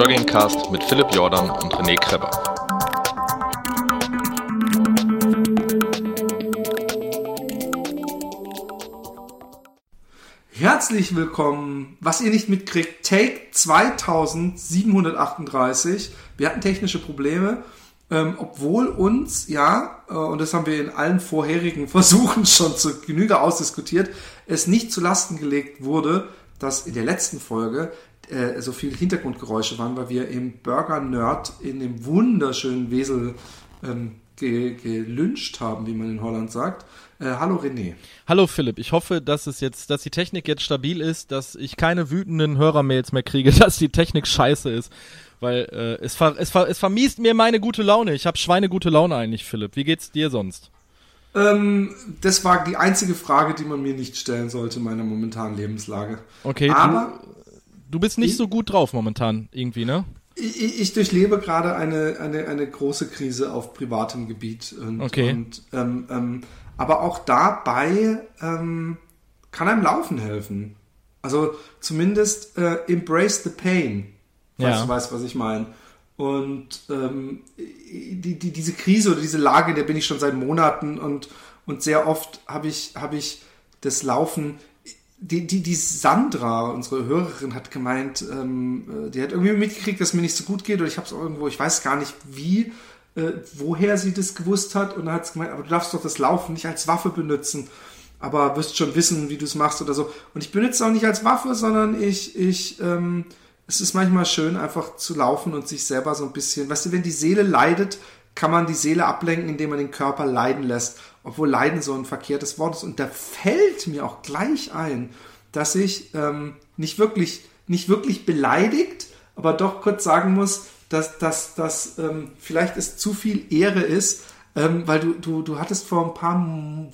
Joggingcast mit Philipp Jordan und René Kreber. Herzlich willkommen, was ihr nicht mitkriegt, Take 2738. Wir hatten technische Probleme, ähm, obwohl uns, ja, äh, und das haben wir in allen vorherigen Versuchen schon zu Genüge ausdiskutiert, es nicht zu Lasten gelegt wurde, dass in der letzten Folge äh, so viel Hintergrundgeräusche waren, weil wir im Burger Nerd in dem wunderschönen Wesel ähm, ge gelünscht haben, wie man in Holland sagt. Äh, hallo René. Hallo Philipp, ich hoffe, dass es jetzt, dass die Technik jetzt stabil ist, dass ich keine wütenden Hörermails mehr kriege, dass die Technik scheiße ist. Weil äh, es, ver es, ver es vermiest mir meine gute Laune. Ich habe schweinegute Laune eigentlich, Philipp. Wie geht's dir sonst? Ähm, das war die einzige Frage, die man mir nicht stellen sollte in meiner momentanen Lebenslage. Okay, aber du, du bist nicht ich, so gut drauf momentan irgendwie, ne? Ich, ich durchlebe gerade eine, eine, eine große Krise auf privatem Gebiet. Und, okay. Und, ähm, ähm, aber auch dabei ähm, kann einem Laufen helfen. Also zumindest äh, embrace the pain, falls ja. du weißt, was ich meine. Und ähm, die, die, diese Krise oder diese Lage, der bin ich schon seit Monaten und, und sehr oft habe ich, hab ich das Laufen. Die, die, die Sandra, unsere Hörerin, hat gemeint, ähm, die hat irgendwie mitgekriegt, dass es mir nicht so gut geht oder ich habe es irgendwo, ich weiß gar nicht wie, äh, woher sie das gewusst hat und dann hat sie gemeint, aber du darfst doch das Laufen nicht als Waffe benutzen, aber wirst schon wissen, wie du es machst oder so. Und ich benutze es auch nicht als Waffe, sondern ich, ich, ähm, es ist manchmal schön, einfach zu laufen und sich selber so ein bisschen, weißt du, wenn die Seele leidet, kann man die Seele ablenken, indem man den Körper leiden lässt. Obwohl Leiden so ein verkehrtes Wort ist. Und da fällt mir auch gleich ein, dass ich ähm, nicht wirklich, nicht wirklich beleidigt, aber doch kurz sagen muss, dass das dass, ähm, vielleicht es zu viel Ehre ist, ähm, weil du, du, du hattest vor ein paar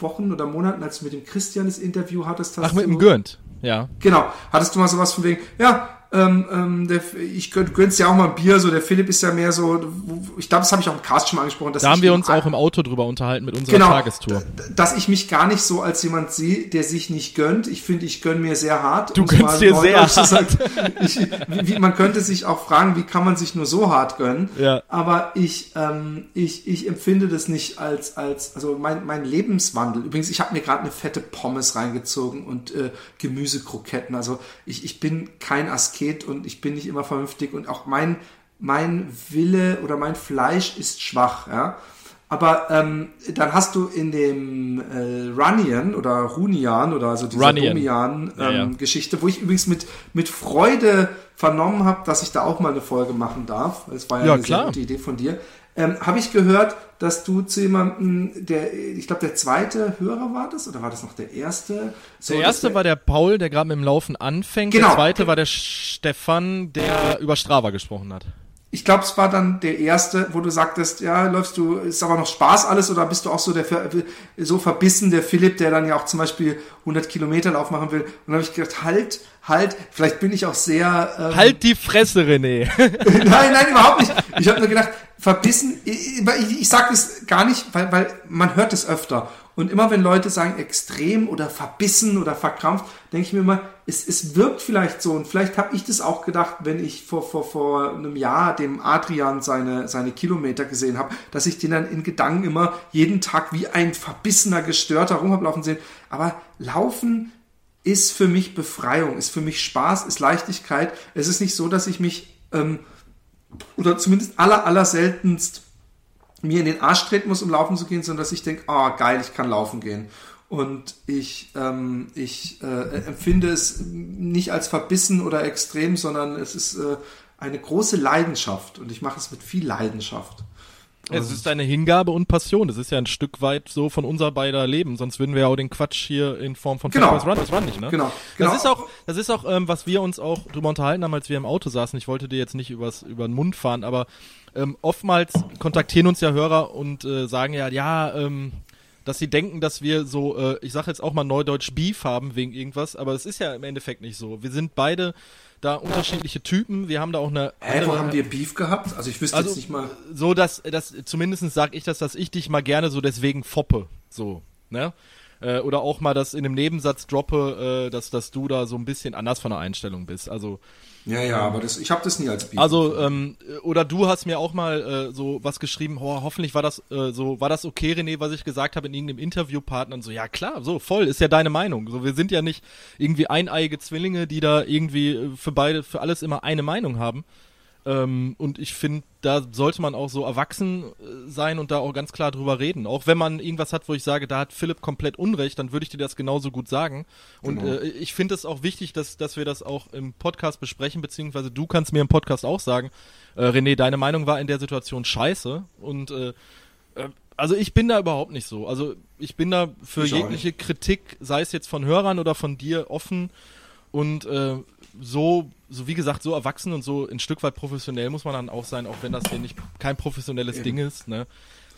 Wochen oder Monaten, als du mit dem Christian das Interview hattest, hast Ach, mit dem Gürnt, ja. Genau, hattest du mal sowas von wegen, ja, ähm, ähm, der, ich gönn, gönn's ja auch mal ein Bier, so der Philipp ist ja mehr so, ich glaube, das habe ich auch im Cast schon mal angesprochen. da haben wir uns auch im Auto drüber unterhalten mit unserer genau, Tagestour. Dass ich mich gar nicht so als jemand sehe, der sich nicht gönnt. Ich finde, ich gönn mir sehr hart. Du gönnst dir sehr hart. Sagen, ich, wie, man könnte sich auch fragen, wie kann man sich nur so hart gönnen? Ja. Aber ich, ähm, ich, ich empfinde das nicht als, als also mein, mein Lebenswandel. Übrigens, ich habe mir gerade eine fette Pommes reingezogen und äh, Gemüsekroketten. Also ich, ich bin kein Asket Asket und ich bin nicht immer vernünftig und auch mein, mein Wille oder mein Fleisch ist schwach, ja. Aber ähm, dann hast du in dem äh, Runian oder Runian oder also dieser Domian ähm, ja, ja. Geschichte, wo ich übrigens mit, mit Freude vernommen habe, dass ich da auch mal eine Folge machen darf. Das war ja, ja eine klar. sehr gute Idee von dir. Ähm, habe ich gehört, dass du zu jemandem, der, ich glaube, der zweite Hörer war das oder war das noch der erste? So, der erste war der Paul, der gerade mit dem Laufen anfängt. Genau. Der zweite war der Stefan, der über Strava gesprochen hat. Ich glaube, es war dann der erste, wo du sagtest, ja, läufst du, ist aber noch Spaß alles oder bist du auch so der so verbissen, der Philipp, der dann ja auch zum Beispiel 100 Kilometer Lauf machen will. Und dann habe ich gedacht, halt, halt, vielleicht bin ich auch sehr... Ähm, halt die Fresse, René. nein, nein, überhaupt nicht. Ich habe nur gedacht, verbissen, ich, ich, ich sage das gar nicht, weil, weil man hört es öfter. Und immer wenn Leute sagen extrem oder verbissen oder verkrampft, denke ich mir immer, es, es wirkt vielleicht so. Und vielleicht habe ich das auch gedacht, wenn ich vor, vor, vor einem Jahr dem Adrian seine, seine Kilometer gesehen habe, dass ich den dann in Gedanken immer jeden Tag wie ein verbissener, gestörter rum habe laufen sehen. Aber Laufen ist für mich Befreiung, ist für mich Spaß, ist Leichtigkeit. Es ist nicht so, dass ich mich ähm, oder zumindest aller, aller seltenst mir in den Arsch treten muss, um laufen zu gehen, sondern dass ich denke, oh geil, ich kann laufen gehen. Und ich, ähm, ich äh, empfinde es nicht als verbissen oder extrem, sondern es ist äh, eine große Leidenschaft und ich mache es mit viel Leidenschaft. Es ist eine Hingabe und Passion. Das ist ja ein Stück weit so von unser beider Leben. Sonst würden wir ja auch den Quatsch hier in Form von genau. Run, das Run nicht, ne? Genau. genau. Das ist auch, das ist auch, ähm, was wir uns auch drüber unterhalten haben, als wir im Auto saßen. Ich wollte dir jetzt nicht übers, über den Mund fahren, aber ähm, oftmals kontaktieren uns ja Hörer und äh, sagen ja, ja, ähm, dass sie denken, dass wir so, äh, ich sage jetzt auch mal Neudeutsch Beef haben wegen irgendwas, aber es ist ja im Endeffekt nicht so. Wir sind beide da unterschiedliche Typen. Wir haben da auch eine. Hä, wo haben wir Beef gehabt? Also ich wüsste also, jetzt nicht mal. So, dass, dass zumindest sage ich das, dass ich dich mal gerne so deswegen foppe. So, ne? Äh, oder auch mal das in einem Nebensatz droppe, äh, dass, dass du da so ein bisschen anders von der Einstellung bist. Also ja, ja, aber das, ich habe das nie als Beef. Also ähm, oder du hast mir auch mal äh, so was geschrieben. Oh, hoffentlich war das äh, so, war das okay, René, was ich gesagt habe in irgendeinem Interviewpartner und so. Ja klar, so voll ist ja deine Meinung. So wir sind ja nicht irgendwie eineiige Zwillinge, die da irgendwie äh, für beide für alles immer eine Meinung haben. Ähm, und ich finde, da sollte man auch so erwachsen äh, sein und da auch ganz klar drüber reden. Auch wenn man irgendwas hat, wo ich sage, da hat Philipp komplett Unrecht, dann würde ich dir das genauso gut sagen. Und genau. äh, ich finde es auch wichtig, dass, dass wir das auch im Podcast besprechen, beziehungsweise du kannst mir im Podcast auch sagen, äh, René, deine Meinung war in der Situation scheiße. Und äh, äh also ich bin da überhaupt nicht so. Also ich bin da für jegliche Kritik, sei es jetzt von Hörern oder von dir, offen. Und äh, so, so wie gesagt, so erwachsen und so ein Stück weit professionell muss man dann auch sein, auch wenn das hier nicht kein professionelles Eben. Ding ist. Ne?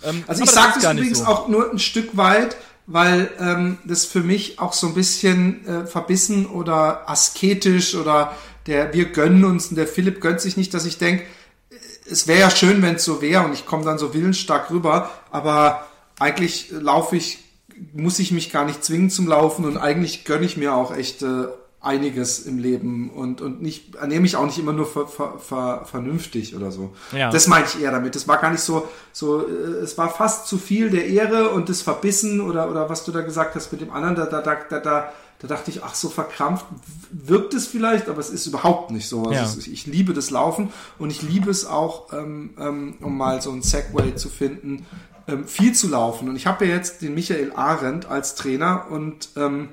Ähm, also ich sage das übrigens so. auch nur ein Stück weit, weil ähm, das für mich auch so ein bisschen äh, verbissen oder asketisch oder der wir gönnen uns und der Philipp gönnt sich nicht, dass ich denke, äh, es wäre ja schön, wenn es so wäre und ich komme dann so willensstark rüber, aber eigentlich laufe ich, muss ich mich gar nicht zwingen zum Laufen und eigentlich gönne ich mir auch echt äh, einiges im Leben und, und nicht, ernehme mich auch nicht immer nur ver, ver, ver, vernünftig oder so. Ja. Das meine ich eher damit. Es war gar nicht so, so, äh, es war fast zu viel der Ehre und das Verbissen oder, oder was du da gesagt hast mit dem anderen, da, da, da, da, da, da dachte ich, ach, so verkrampft wirkt es vielleicht, aber es ist überhaupt nicht so. Also ja. ist, ich liebe das Laufen und ich liebe es auch, ähm, ähm, um mal so ein Segway zu finden, ähm, viel zu laufen. Und ich habe ja jetzt den Michael Arendt als Trainer und ähm,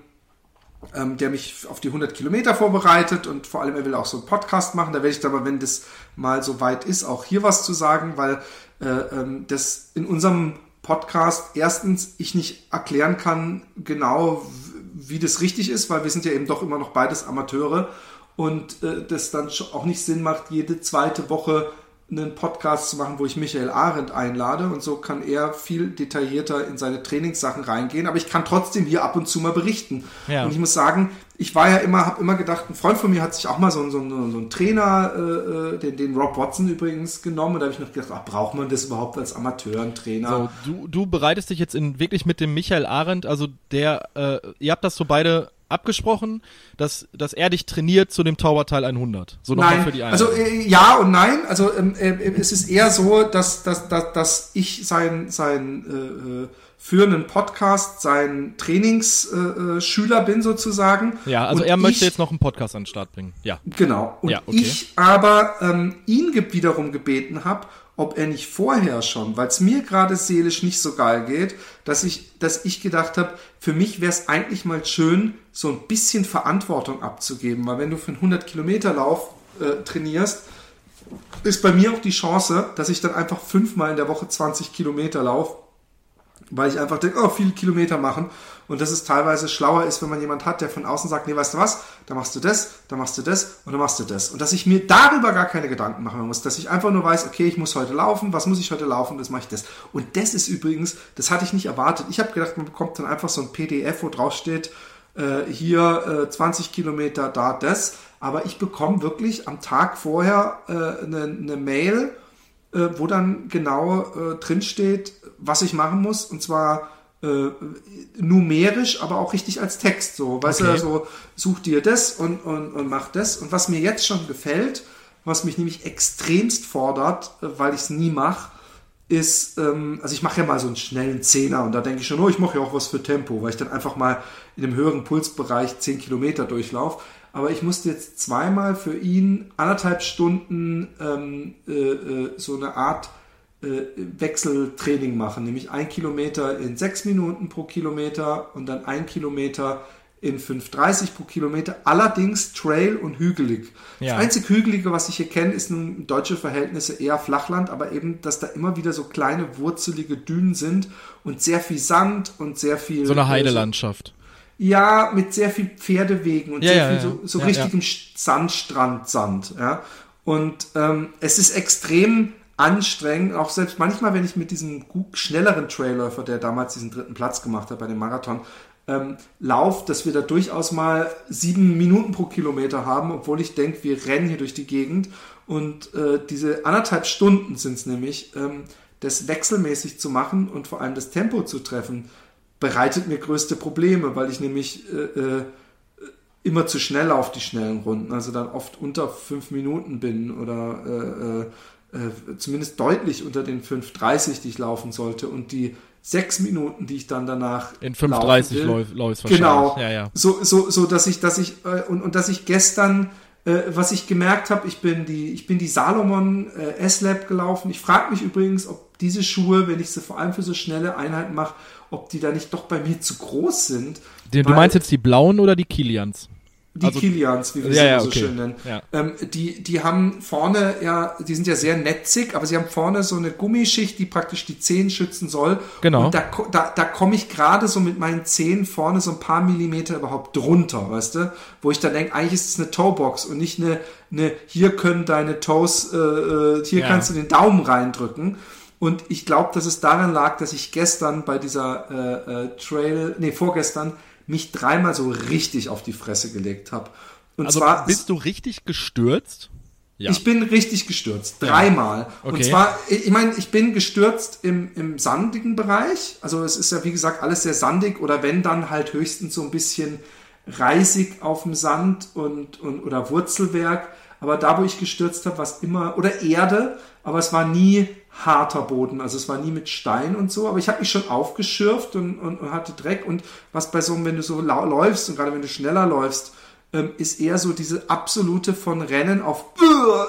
ähm, der mich auf die 100 Kilometer vorbereitet und vor allem er will auch so einen Podcast machen. Da werde ich aber, wenn das mal so weit ist, auch hier was zu sagen, weil äh, ähm, das in unserem Podcast erstens ich nicht erklären kann genau, wie das richtig ist, weil wir sind ja eben doch immer noch beides Amateure und äh, das dann auch nicht Sinn macht, jede zweite Woche einen Podcast zu machen, wo ich Michael Arendt einlade und so kann er viel detaillierter in seine Trainingssachen reingehen, aber ich kann trotzdem hier ab und zu mal berichten. Ja. Und ich muss sagen, ich war ja immer, habe immer gedacht, ein Freund von mir hat sich auch mal so, so, so, so einen Trainer, äh, äh, den, den Rob Watson übrigens genommen und da habe ich noch gedacht, ach, braucht man das überhaupt als Amateur, ein Trainer? So, du, du bereitest dich jetzt in wirklich mit dem Michael Arendt, also der, äh, ihr habt das so beide abgesprochen, dass, dass er dich trainiert zu dem Tauberteil 100. So nochmal für die Einheit. Also äh, ja und nein. Also ähm, äh, es ist eher so, dass, dass, dass, dass ich sein, sein äh, äh führenden Podcast sein Trainingsschüler äh, bin sozusagen. Ja, also und er möchte ich, jetzt noch einen Podcast an den Start bringen. Ja. Genau. Und ja, okay. ich aber ähm, ihn wiederum gebeten habe, ob er nicht vorher schon, weil es mir gerade seelisch nicht so geil geht, dass ich, dass ich gedacht habe, für mich wäre es eigentlich mal schön, so ein bisschen Verantwortung abzugeben, weil wenn du für einen 100 Kilometer Lauf äh, trainierst, ist bei mir auch die Chance, dass ich dann einfach fünfmal in der Woche 20 Kilometer laufe, weil ich einfach denke, oh, viele Kilometer machen und dass es teilweise schlauer ist, wenn man jemand hat, der von außen sagt, nee, weißt du was, da machst du das, da machst du das und dann machst du das. Und dass ich mir darüber gar keine Gedanken machen muss, dass ich einfach nur weiß, okay, ich muss heute laufen, was muss ich heute laufen, das mache ich das. Und das ist übrigens, das hatte ich nicht erwartet. Ich habe gedacht, man bekommt dann einfach so ein PDF, wo drauf steht, äh, hier äh, 20 Kilometer, da das. Aber ich bekomme wirklich am Tag vorher äh, eine, eine Mail, äh, wo dann genau äh, drin steht, was ich machen muss. Und zwar äh, numerisch, aber auch richtig als Text. So, weißt okay. du, so such dir das und, und, und mach das. Und was mir jetzt schon gefällt, was mich nämlich extremst fordert, äh, weil ich es nie mache, ist, ähm, also ich mache ja mal so einen schnellen Zehner und da denke ich schon, oh, ich mache ja auch was für Tempo, weil ich dann einfach mal in einem höheren Pulsbereich 10 Kilometer durchlaufe. Aber ich musste jetzt zweimal für ihn anderthalb Stunden ähm, äh, äh, so eine Art Wechseltraining machen, nämlich ein Kilometer in sechs Minuten pro Kilometer und dann ein Kilometer in 5,30 pro Kilometer, allerdings Trail und hügelig. Ja. Das einzig Hügelige, was ich hier kenne, ist nun deutsche Verhältnisse eher Flachland, aber eben, dass da immer wieder so kleine wurzelige Dünen sind und sehr viel Sand und sehr viel. So eine Heidelandschaft. ja, mit sehr viel Pferdewegen und ja, sehr ja, viel so, so richtigem Sandstrand, Sand. Ja. Und ähm, es ist extrem anstrengend. Auch selbst manchmal, wenn ich mit diesem schnelleren Trailer, der damals diesen dritten Platz gemacht hat bei dem Marathon, ähm, Lauf, dass wir da durchaus mal sieben Minuten pro Kilometer haben, obwohl ich denke, wir rennen hier durch die Gegend. Und äh, diese anderthalb Stunden sind es nämlich, ähm, das wechselmäßig zu machen und vor allem das Tempo zu treffen, bereitet mir größte Probleme, weil ich nämlich äh, äh, immer zu schnell auf die schnellen Runden, also dann oft unter fünf Minuten bin oder äh, zumindest deutlich unter den 5,30, die ich laufen sollte und die sechs Minuten, die ich dann danach in 5,30 läuft wahrscheinlich. Genau, ja, ja. So, so, so, dass ich, dass ich äh, und, und dass ich gestern äh, was ich gemerkt habe, ich bin die, ich bin die Salomon äh, S-Lab gelaufen. Ich frage mich übrigens, ob diese Schuhe, wenn ich sie vor allem für so schnelle Einheiten mache, ob die da nicht doch bei mir zu groß sind. du meinst jetzt die blauen oder die Kilians? Die also, Kilians, wie wir ja, sie ja, so okay. schön nennen. Ja. Ähm, die, die haben vorne ja, die sind ja sehr netzig, aber sie haben vorne so eine Gummischicht, die praktisch die Zehen schützen soll. Genau. Und da, da, da komme ich gerade so mit meinen Zehen vorne so ein paar Millimeter überhaupt drunter, weißt du? Wo ich dann denke, eigentlich ist es eine Toebox und nicht eine, eine hier können deine Toes, äh, äh hier ja. kannst du den Daumen reindrücken. Und ich glaube, dass es daran lag, dass ich gestern bei dieser äh, äh, Trail, nee, vorgestern, mich dreimal so richtig auf die Fresse gelegt habe. Und also zwar bist du richtig gestürzt? Ja. Ich bin richtig gestürzt, dreimal. Ja. Okay. Und zwar, ich meine, ich bin gestürzt im, im sandigen Bereich. Also es ist ja, wie gesagt, alles sehr sandig oder wenn dann halt höchstens so ein bisschen reisig auf dem Sand und, und oder Wurzelwerk. Aber da, wo ich gestürzt habe, war es immer, oder Erde, aber es war nie harter Boden, also es war nie mit Stein und so, aber ich habe mich schon aufgeschürft und, und, und, hatte Dreck und was bei so, wenn du so läufst und gerade wenn du schneller läufst, ähm, ist eher so diese absolute von Rennen auf,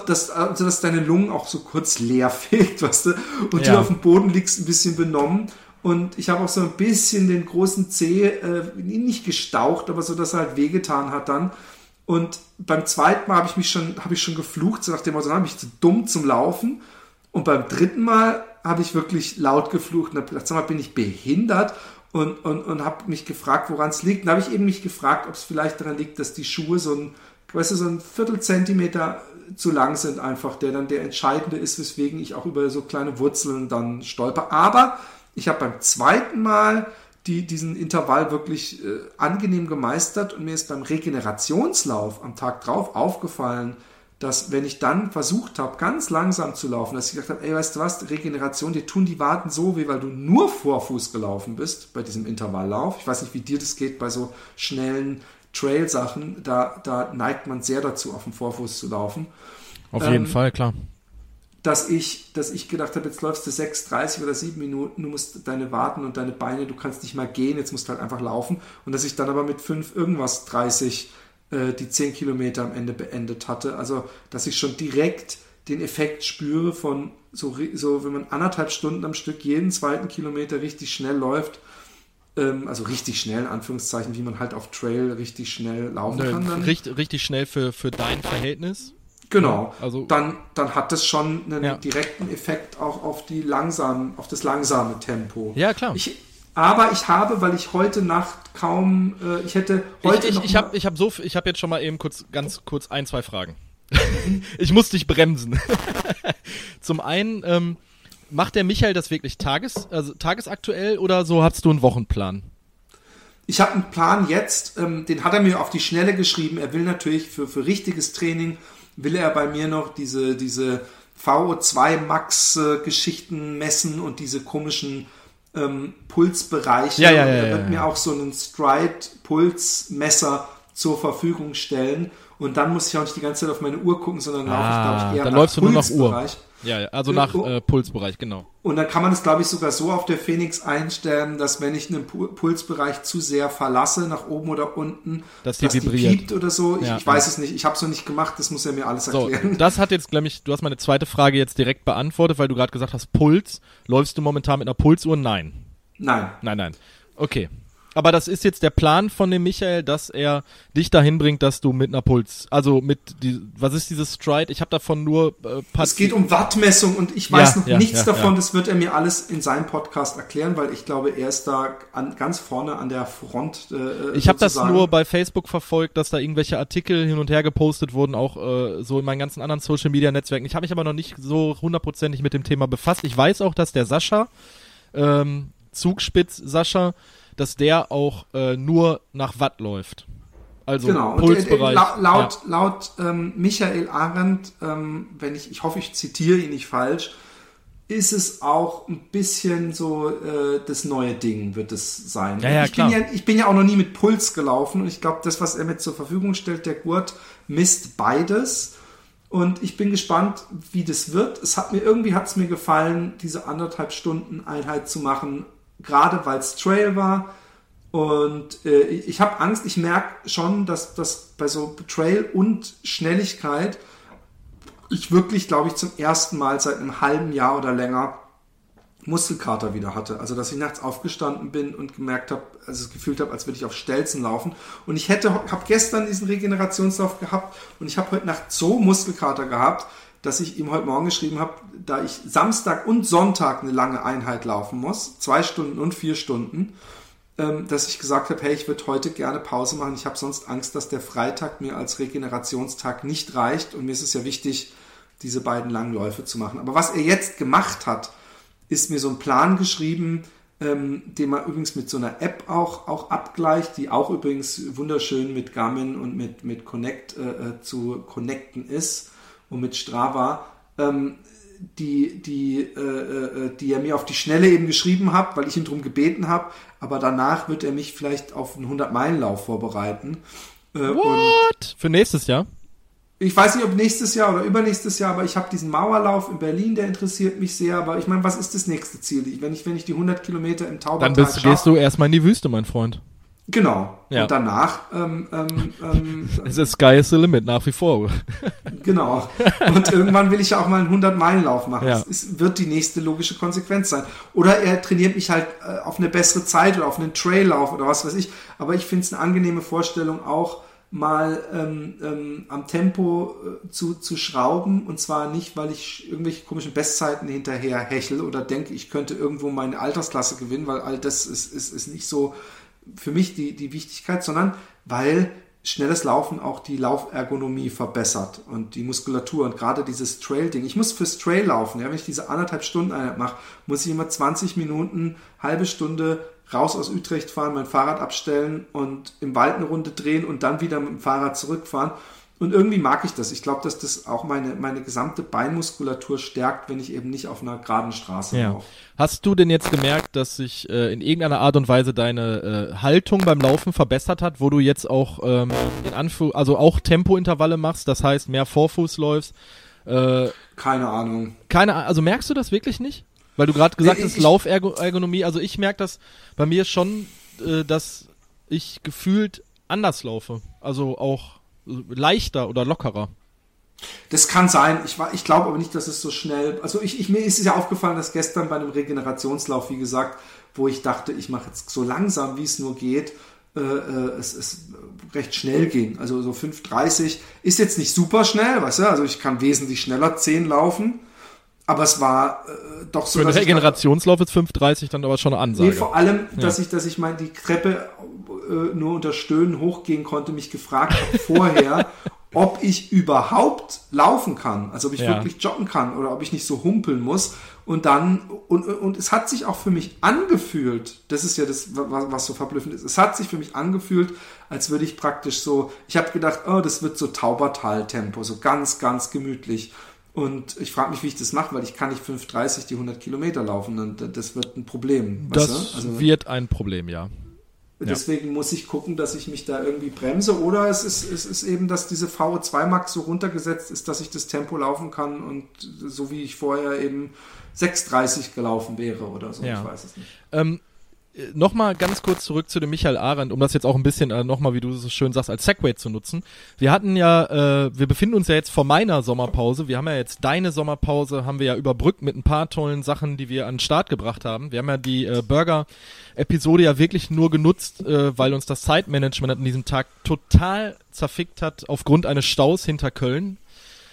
dass, also dass deine Lungen auch so kurz leer fegt, weißt du, und ja. du auf dem Boden liegst ein bisschen benommen und ich habe auch so ein bisschen den großen Zeh, äh, nicht gestaucht, aber so, dass er halt wehgetan hat dann. Und beim zweiten Mal habe ich mich schon, habe ich schon geflucht, so nach dem Motto, dann bin ich zu dumm zum Laufen. Und beim dritten Mal habe ich wirklich laut geflucht und habe gedacht, sag mal, bin ich behindert? Und, und, und habe mich gefragt, woran es liegt. Und habe ich eben mich gefragt, ob es vielleicht daran liegt, dass die Schuhe so ein, weißt du, so ein Viertelzentimeter zu lang sind einfach, der dann der entscheidende ist, weswegen ich auch über so kleine Wurzeln dann stolper. Aber ich habe beim zweiten Mal die, diesen Intervall wirklich äh, angenehm gemeistert und mir ist beim Regenerationslauf am Tag drauf aufgefallen, dass wenn ich dann versucht habe, ganz langsam zu laufen, dass ich gedacht habe, ey, weißt du was, Regeneration, dir tun die Waden so weh, weil du nur Vorfuß gelaufen bist bei diesem Intervalllauf. Ich weiß nicht, wie dir das geht bei so schnellen Trail-Sachen. Da, da neigt man sehr dazu, auf dem Vorfuß zu laufen. Auf jeden ähm, Fall, klar. Dass ich, dass ich gedacht habe, jetzt läufst du 6, 30 oder 7 Minuten, du musst deine Waden und deine Beine, du kannst nicht mal gehen, jetzt musst du halt einfach laufen. Und dass ich dann aber mit 5 irgendwas 30 äh, die 10 Kilometer am Ende beendet hatte. Also, dass ich schon direkt den Effekt spüre von so, so wenn man anderthalb Stunden am Stück jeden zweiten Kilometer richtig schnell läuft, ähm, also richtig schnell, in Anführungszeichen, wie man halt auf Trail richtig schnell laufen ne, kann. Dann. Richtig, richtig schnell für, für dein Verhältnis. Genau. Also dann, dann hat das schon einen ja. direkten Effekt auch auf die langsam, auf das langsame Tempo. Ja, klar. Ich, aber ich habe, weil ich heute Nacht kaum, äh, ich hätte heute ich, ich, ich habe ich hab so, ich habe jetzt schon mal eben kurz, ganz kurz ein, zwei Fragen. ich muss dich bremsen. Zum einen, ähm, macht der Michael das wirklich tages, also tagesaktuell oder so hast du einen Wochenplan? Ich habe einen Plan jetzt, ähm, den hat er mir auf die Schnelle geschrieben. Er will natürlich für, für richtiges Training, will er bei mir noch diese, diese VO2 Max äh, messen und diese komischen ähm, Pulsbereiche. Ja, ja, ja, er wird mir auch so einen Stride-Pulsmesser zur Verfügung stellen. Und dann muss ich auch nicht die ganze Zeit auf meine Uhr gucken, sondern laufe ah, ich, glaube ich, eher dann nach läufst du nur nach Uhr. Ja, ja also nach äh, Pulsbereich, genau. Und dann kann man es, glaube ich, sogar so auf der Phoenix einstellen, dass wenn ich einen Pulsbereich zu sehr verlasse, nach oben oder unten, dass die, dass vibriert. die piept oder so. Ich, ja, ich weiß ja. es nicht. Ich habe es noch nicht gemacht. Das muss er mir alles erklären. So, das hat jetzt, glaube ich, du hast meine zweite Frage jetzt direkt beantwortet, weil du gerade gesagt hast, Puls. Läufst du momentan mit einer Pulsuhr? Nein. Nein. Nein, nein. Okay. Aber das ist jetzt der Plan von dem Michael, dass er dich dahin bringt, dass du mit einer Puls, also mit die, was ist dieses Stride? Ich habe davon nur äh, Es geht um Wattmessung und ich weiß ja, noch ja, nichts ja, davon. Das wird er mir alles in seinem Podcast erklären, weil ich glaube, er ist da an, ganz vorne an der Front. Äh, ich habe das nur bei Facebook verfolgt, dass da irgendwelche Artikel hin und her gepostet wurden, auch äh, so in meinen ganzen anderen Social Media Netzwerken. Ich habe mich aber noch nicht so hundertprozentig mit dem Thema befasst. Ich weiß auch, dass der Sascha ähm, Zugspitz Sascha, dass der auch äh, nur nach Watt läuft. Also genau. Pulsbereich. Und, äh, laut ja. laut ähm, Michael Arendt, ähm, wenn ich, ich hoffe, ich zitiere ihn nicht falsch, ist es auch ein bisschen so äh, das neue Ding, wird es sein. Ja, ja, ich. Bin ja, ich bin ja auch noch nie mit Puls gelaufen und ich glaube, das, was er mit zur Verfügung stellt, der Gurt, misst beides. Und ich bin gespannt, wie das wird. Es hat mir irgendwie hat es mir gefallen, diese anderthalb Stunden Einheit zu machen, gerade weil es Trail war. Und äh, ich habe Angst, ich merke schon, dass das bei so Trail und Schnelligkeit ich wirklich, glaube ich, zum ersten Mal seit einem halben Jahr oder länger Muskelkater wieder hatte. Also, dass ich nachts aufgestanden bin und gemerkt habe, also es gefühlt habe, als würde ich auf Stelzen laufen. Und ich hätte, habe gestern diesen Regenerationslauf gehabt und ich habe heute Nacht so Muskelkater gehabt, dass ich ihm heute Morgen geschrieben habe, da ich Samstag und Sonntag eine lange Einheit laufen muss, zwei Stunden und vier Stunden, ähm, dass ich gesagt habe, hey, ich würde heute gerne Pause machen. Ich habe sonst Angst, dass der Freitag mir als Regenerationstag nicht reicht. Und mir ist es ja wichtig, diese beiden Langläufe zu machen. Aber was er jetzt gemacht hat, ist mir so ein Plan geschrieben, ähm, den man übrigens mit so einer App auch, auch abgleicht, die auch übrigens wunderschön mit Garmin und mit, mit Connect äh, äh zu connecten ist und mit Strava. Ähm, die, die, äh, äh, die er mir auf die Schnelle eben geschrieben hat, weil ich ihn darum gebeten habe. Aber danach wird er mich vielleicht auf einen 100-Meilen-Lauf vorbereiten. Äh, What? Für nächstes Jahr? Ich weiß nicht, ob nächstes Jahr oder übernächstes Jahr, aber ich habe diesen Mauerlauf in Berlin, der interessiert mich sehr. Aber ich meine, was ist das nächste Ziel? Wenn ich, wenn ich die 100 Kilometer im Taubertal Dann bist, gehst du erstmal in die Wüste, mein Freund. Genau. Ja. Und danach ähm, ähm, ähm, es ist Sky is the limit nach wie vor. genau. Und irgendwann will ich ja auch mal einen 100-Meilen-Lauf machen. Ja. Das ist, wird die nächste logische Konsequenz sein. Oder er trainiert mich halt äh, auf eine bessere Zeit oder auf einen Traillauf oder was weiß ich. Aber ich finde es eine angenehme Vorstellung auch mal ähm, ähm, am Tempo äh, zu, zu schrauben und zwar nicht, weil ich irgendwelche komischen Bestzeiten hinterher hechel oder denke, ich könnte irgendwo meine Altersklasse gewinnen, weil all das ist, ist, ist nicht so für mich die, die Wichtigkeit, sondern weil schnelles Laufen auch die Laufergonomie verbessert und die Muskulatur und gerade dieses Trail-Ding. Ich muss fürs Trail laufen, ja, wenn ich diese anderthalb Stunden Einheit mache, muss ich immer 20 Minuten, halbe Stunde raus aus Utrecht fahren, mein Fahrrad abstellen und im Wald eine Runde drehen und dann wieder mit dem Fahrrad zurückfahren. Und irgendwie mag ich das. Ich glaube, dass das auch meine, meine gesamte Beinmuskulatur stärkt, wenn ich eben nicht auf einer geraden Straße ja. laufe. Hast du denn jetzt gemerkt, dass sich äh, in irgendeiner Art und Weise deine äh, Haltung beim Laufen verbessert hat, wo du jetzt auch ähm, in Anführ also auch Tempointervalle machst, das heißt mehr Vorfuß läufst? Äh, keine Ahnung. Keine also merkst du das wirklich nicht? Weil du gerade gesagt Nee, hast, Laufergonomie, also ich merke das bei mir schon, äh, dass ich gefühlt anders laufe. Also auch leichter oder lockerer. Das kann sein. Ich, war- ich glaube aber nicht, dass es so schnell. Also ich, ich, mir ist es ja aufgefallen, dass gestern bei einem Regenerationslauf, wie gesagt, wo ich dachte, ich mache jetzt so langsam, wie es nur geht, äh, äh, es, es recht schnell ging. Also so 5,30 ist jetzt nicht super schnell, weißt du? Also ich kann wesentlich schneller 10 laufen. Aber es war äh, doch so, Für dachte, Regenerationslauf ist 5,30 dann aber schon eine Ansage. Nee, vor allem, dass ich, dass ich mal die Treppe äh, nur unter Stöhnen hochgehen konnte, mich gefragt habe vorher, ob ich überhaupt laufen kann, also ob ich Ja. wirklich joggen kann oder ob ich nicht so humpeln muss. Und dann, und, und es hat sich auch für mich angefühlt, das ist ja das, was, was so verblüffend ist, es hat sich für mich angefühlt, als würde ich praktisch so, ich habe gedacht, oh, das wird so Taubertal-Tempo, so ganz, ganz gemütlich. Und ich frage mich, wie ich das mache, weil ich kann nicht 5,30 die 100 Kilometer laufen und das wird ein Problem. das weißt du? Also wird ein Problem, ja. Deswegen muss ich gucken, dass ich mich da irgendwie bremse. Oder es ist, es ist eben, dass diese VO2 Max so runtergesetzt ist, dass ich das Tempo laufen kann und so wie ich vorher eben 6,30 gelaufen wäre oder so. Ja. Ich weiß es nicht. Ähm, Nochmal ganz kurz zurück zu dem Michael Arendt, um das jetzt auch ein bisschen äh, nochmal, wie du so schön sagst, als Segway zu nutzen. Wir hatten ja, äh, wir befinden uns ja jetzt vor meiner Sommerpause. Wir haben ja jetzt deine Sommerpause, haben wir ja überbrückt mit ein paar tollen Sachen, die wir an den Start gebracht haben. Wir haben ja die äh, Burger-Episode ja wirklich nur genutzt, äh, weil uns das Zeitmanagement an diesem Tag total zerfickt hat aufgrund eines Staus hinter Köln.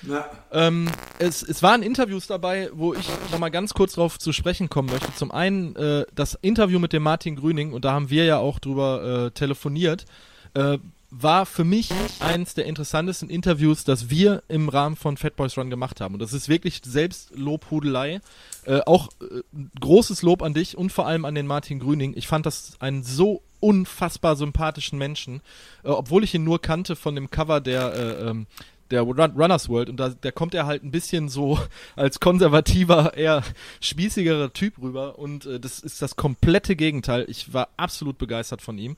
Ja. Ähm, es, es waren Interviews dabei, wo ich nochmal ganz kurz drauf zu sprechen kommen möchte. Zum einen äh, das Interview mit dem Martin Grüning, und da haben wir ja auch drüber äh, telefoniert, äh, war für mich eins der interessantesten Interviews, das wir im Rahmen von Fat Boys Run gemacht haben. Und das ist wirklich Selbstlobhudelei. Äh, auch äh, großes Lob an dich und vor allem an den Martin Grüning. Ich fand das einen so unfassbar sympathischen Menschen, äh, obwohl ich ihn nur kannte von dem Cover der, äh, ähm, der Runners World und da, da kommt er halt ein bisschen so als konservativer, eher spießigerer Typ rüber und äh, das ist das komplette Gegenteil. Ich war absolut begeistert von ihm.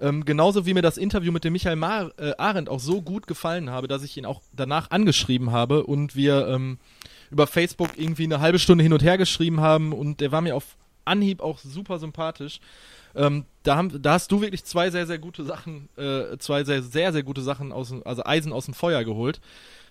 Ähm, genauso wie mir das Interview mit dem Michael Mar äh, Arendt auch so gut gefallen habe, dass ich ihn auch danach angeschrieben habe und wir ähm, über Facebook irgendwie eine halbe Stunde hin und her geschrieben haben und der war mir auf Anhieb auch super sympathisch. Ähm, da, haben, da hast du wirklich zwei sehr, sehr gute Sachen, äh, zwei sehr, sehr, sehr gute Sachen aus, also Eisen aus dem Feuer geholt.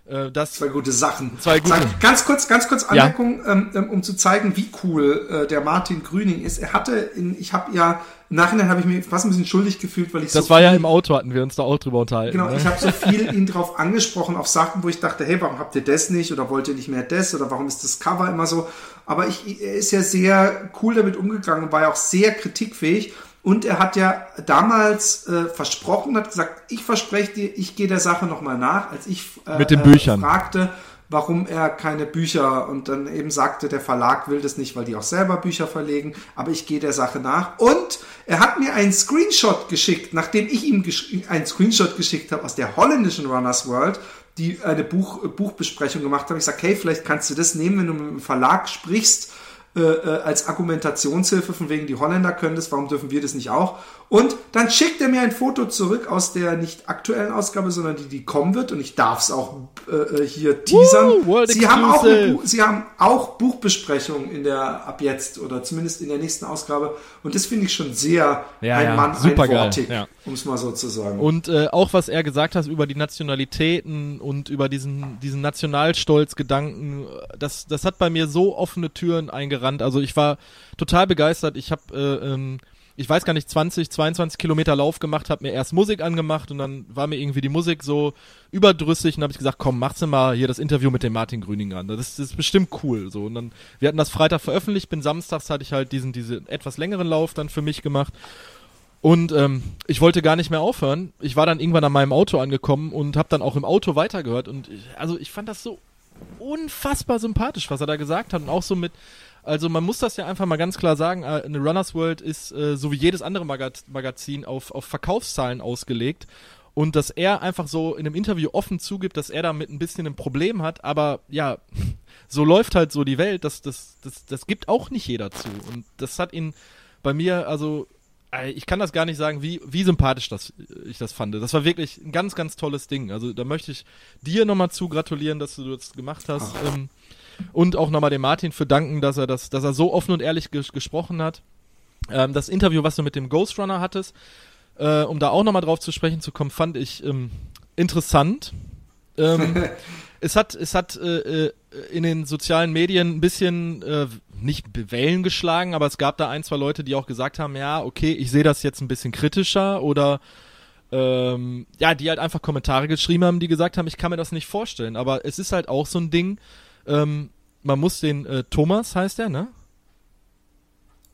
Äh, das zwei gute Sachen. Zwei gute. Sag, ganz kurz, ganz kurz Anmerkung, ja. ähm, ähm um zu zeigen, wie cool äh, der Martin Grüning ist. Er hatte, in, ich habe ja im Nachhinein habe ich mich fast ein bisschen schuldig gefühlt, weil ich das so war ja im Auto hatten wir uns da auch drüber unterhalten. Genau, ne? ich habe so viel ihn drauf angesprochen auf Sachen, wo ich dachte, hey, warum habt ihr das nicht oder wollt ihr nicht mehr das oder warum ist das Cover immer so? Aber ich, er ist ja sehr cool damit umgegangen und war ja auch sehr kritikfähig. Und er hat ja damals äh, versprochen, hat gesagt, ich verspreche dir, ich gehe der Sache nochmal nach, als ich äh, Mit den Büchern. Äh, fragte, warum er keine Bücher und dann eben sagte, der Verlag will das nicht, weil die auch selber Bücher verlegen, aber ich gehe der Sache nach. Und er hat mir einen Screenshot geschickt, nachdem ich ihm einen Screenshot geschickt habe aus der holländischen Runners World, die eine Buch, Buchbesprechung gemacht haben. Ich sage, hey, vielleicht kannst du das nehmen, wenn du mit dem Verlag sprichst äh, äh, als Argumentationshilfe von wegen die Holländer können das, warum dürfen wir das nicht auch? Und dann schickt er mir ein Foto zurück aus der nicht aktuellen Ausgabe, sondern die, die kommen wird und ich darf es auch äh, äh, hier teasern. Woo, Sie haben, auch eine, Sie haben auch Buchbesprechungen in der ab jetzt oder zumindest in der nächsten Ausgabe und das finde ich schon sehr ja, ein ja, Mann super einwortig, ja. um es mal so zu sagen. Und äh, auch was er gesagt hat über die Nationalitäten und über diesen diesen Nationalstolz-Gedanken, das das hat bei mir so offene Türen eingerannt gerannt. Also ich war total begeistert. Ich habe, äh, ähm, ich weiß gar nicht, 20, 22 Kilometer Lauf gemacht, habe mir erst Musik angemacht und dann war mir irgendwie die Musik so überdrüssig und habe ich gesagt, komm, machst du mal hier das Interview mit dem Martin Grüning an. Das, das ist bestimmt cool. So und dann, wir hatten das Freitag veröffentlicht, bin samstags hatte ich halt diesen, diesen etwas längeren Lauf dann für mich gemacht. Und ähm, ich wollte gar nicht mehr aufhören. Ich war dann irgendwann an meinem Auto angekommen und habe dann auch im Auto weitergehört. Und ich, also ich fand das so unfassbar sympathisch, was er da gesagt hat. Und auch so mit, also man muss das ja einfach mal ganz klar sagen, äh, eine Runners World ist äh, so wie jedes andere Magaz Magazin auf, auf Verkaufszahlen ausgelegt. Und dass er einfach so in einem Interview offen zugibt, dass er damit ein bisschen ein Problem hat, aber ja, so läuft halt so die Welt, das, das, das, das gibt auch nicht jeder zu. Und das hat ihn bei mir, also äh, ich kann das gar nicht sagen, wie, wie sympathisch das, ich das fand. Das war wirklich ein ganz, ganz tolles Ding. Also da möchte ich dir nochmal zu gratulieren, dass du das gemacht hast. Ähm, und auch nochmal dem Martin für danken, dass er das, dass er so offen und ehrlich ges gesprochen hat. Ähm, das Interview, was du mit dem Ghost Runner hattest, äh, um da auch nochmal drauf zu sprechen zu kommen, fand ich ähm, interessant. Ähm, es hat, es hat äh, äh, in den sozialen Medien ein bisschen äh, nicht Wellen geschlagen, aber es gab da ein, zwei Leute, die auch gesagt haben, ja, okay, ich sehe das jetzt ein bisschen kritischer oder ähm, ja, die halt einfach Kommentare geschrieben haben, die gesagt haben, ich kann mir das nicht vorstellen. Aber es ist halt auch so ein Ding, ähm, man muss den äh, Thomas, heißt der, ne?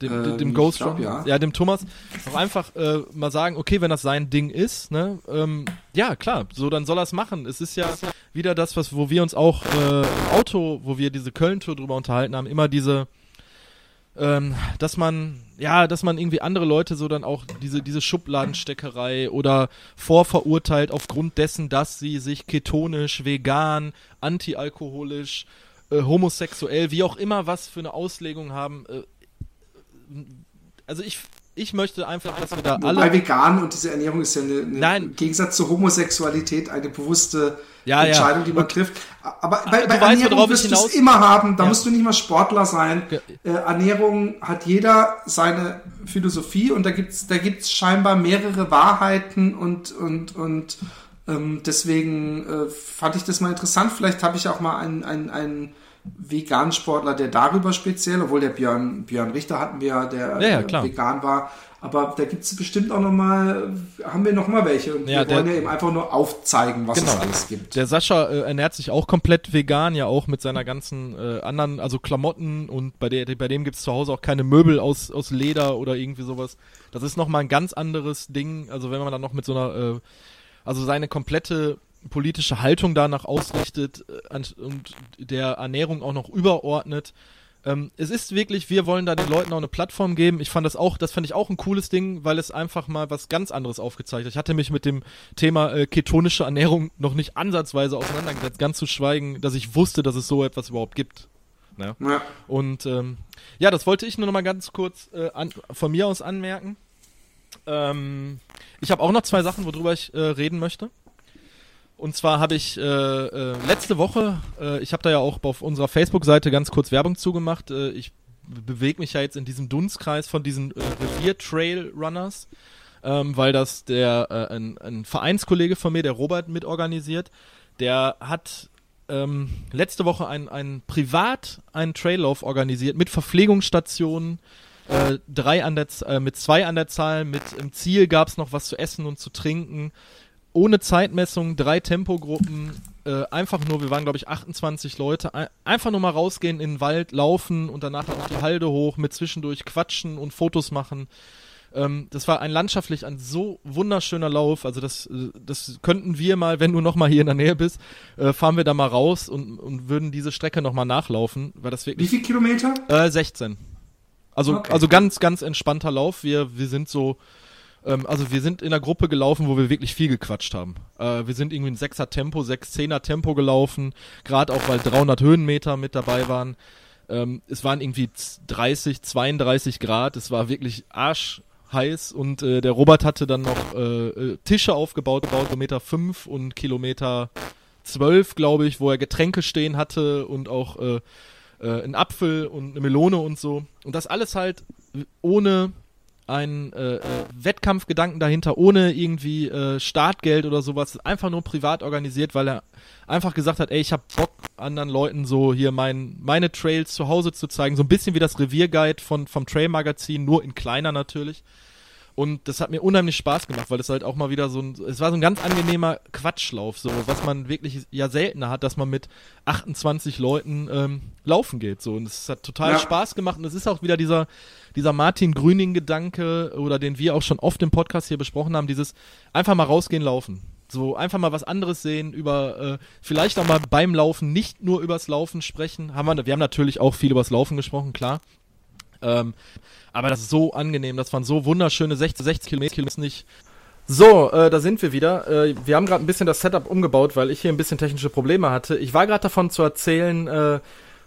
Dem, ähm, dem Ghost glaub, ja. ja, dem Thomas auch einfach äh, mal sagen, okay, wenn das sein Ding ist, ne, ähm, ja klar, so dann soll er es machen. Es ist ja wieder das, was wo wir uns auch äh, im Auto, wo wir diese Köln-Tour drüber unterhalten haben, immer diese, ähm, dass man ja, dass man irgendwie andere Leute so dann auch diese diese Schubladensteckerei oder vorverurteilt aufgrund dessen, dass sie sich ketonisch, vegan, antialkoholisch äh, homosexuell, wie auch immer was für eine Auslegung haben. Äh, also ich ich möchte einfach, dass wir da alle. Wobei vegan und diese Ernährung ist ja eine, eine Nein. im Gegensatz zur Homosexualität eine bewusste ja, Entscheidung, ja. die man und, trifft. Aber bei, bei weißt, Ernährung wirst du es immer haben, da ja. musst du nicht mal Sportler sein. Äh, Ernährung hat jeder seine Philosophie und da gibt's da gibt's scheinbar mehrere Wahrheiten und, und, und ähm, deswegen äh, fand ich das mal interessant. Vielleicht habe ich auch mal einen, einen, einen veganen Sportler, der darüber speziell, obwohl der Björn, Björn Richter hatten wir, der ja, ja, vegan war. Aber da gibt es bestimmt auch nochmal, haben wir nochmal welche. Und ja, wir wollen ja eben einfach nur aufzeigen, was genau. es alles gibt. Der Sascha äh, ernährt sich auch komplett vegan, ja auch mit seiner ganzen äh, anderen, also Klamotten und bei, der, bei dem gibt es zu Hause auch keine Möbel aus, aus Leder oder irgendwie sowas. Das ist nochmal ein ganz anderes Ding. Also wenn man dann noch mit so einer äh, also seine komplette politische Haltung danach ausrichtet äh, und der Ernährung auch noch überordnet, ähm, es ist wirklich, wir wollen da den Leuten auch eine Plattform geben. Ich fand das auch, das fand ich auch ein cooles Ding, weil es einfach mal was ganz anderes aufgezeigt hat. Ich hatte mich mit dem Thema äh, ketonische Ernährung noch nicht ansatzweise auseinandergesetzt, ganz zu schweigen, dass ich wusste, dass es so etwas überhaupt gibt. Ne? Ja. Und ähm, ja, das wollte ich nur noch mal ganz kurz äh, an, von mir aus anmerken. Ähm, ich habe auch noch zwei Sachen, worüber ich äh, reden möchte. Und zwar habe ich äh, äh, letzte Woche, äh, ich habe da ja auch auf unserer Facebook-Seite ganz kurz Werbung zugemacht. Äh, ich bewege mich ja jetzt in diesem Dunstkreis von diesen äh, Revier-Trail-Runners, ähm, weil das der äh, ein, ein Vereinskollege von mir, der Robert, mitorganisiert. Der hat ähm, letzte Woche ein, ein privat einen Traillauf organisiert mit Verpflegungsstationen, äh, drei an der, äh, mit zwei an der Zahl, mit im Ziel gab es noch was zu essen und zu trinken ohne Zeitmessung, drei Tempogruppen, äh, einfach nur, wir waren glaube ich 28 Leute, ein, einfach nur mal rausgehen in den Wald, laufen und danach noch die Halde hoch, mit zwischendurch quatschen und Fotos machen. Ähm, das war ein landschaftlich ein so wunderschöner Lauf, also das, äh, das könnten wir mal, wenn du noch mal hier in der Nähe bist, äh, fahren wir da mal raus und, und würden diese Strecke noch mal nachlaufen, weil das wirklich... Wie viele Kilometer? Äh, 16. Also, okay. also ganz, ganz entspannter Lauf. Wir, wir sind so ähm, also wir sind in einer Gruppe gelaufen, wo wir wirklich viel gequatscht haben. Äh, wir sind irgendwie ein 6er Tempo, 6 10er Tempo gelaufen, gerade auch weil 300 Höhenmeter mit dabei waren. Ähm, es waren irgendwie 30, 32 Grad, es war wirklich arschheiß und äh, der Robert hatte dann noch äh, äh Tische aufgebaut, Kilometer 5 und Kilometer 12, glaube ich, wo er Getränke stehen hatte und auch äh, äh, einen Apfel und eine Melone und so. Und das alles halt ohne einen äh, äh, Wettkampfgedanken dahinter, ohne irgendwie äh, Startgeld oder sowas, einfach nur privat organisiert, weil er einfach gesagt hat, ey, ich hab Bock, anderen Leuten so hier mein, meine Trails zu Hause zu zeigen, so ein bisschen wie das Revierguide von, vom Trail-Magazin, nur in kleiner natürlich. Und das hat mir unheimlich Spaß gemacht, weil es halt auch mal wieder so ein, es war so ein ganz angenehmer Quatschlauf, so, was man wirklich ja seltener hat, dass man mit 28 Leuten ähm, laufen geht, so. Und es hat total ja. Spaß gemacht und es ist auch wieder dieser, dieser Martin Grüning-Gedanke oder den wir auch schon oft im Podcast hier besprochen haben, dieses einfach mal rausgehen, laufen. So einfach mal was anderes sehen, über äh, vielleicht auch mal beim Laufen nicht nur übers Laufen sprechen. Haben wir, wir haben natürlich auch viel übers Laufen gesprochen, klar. Ähm, aber das ist so angenehm, das waren so wunderschöne 60, 60 Kilometer, nicht. So, äh, da sind wir wieder. Äh, wir haben gerade ein bisschen das Setup umgebaut, weil ich hier ein bisschen technische Probleme hatte. Ich war gerade davon zu erzählen, äh,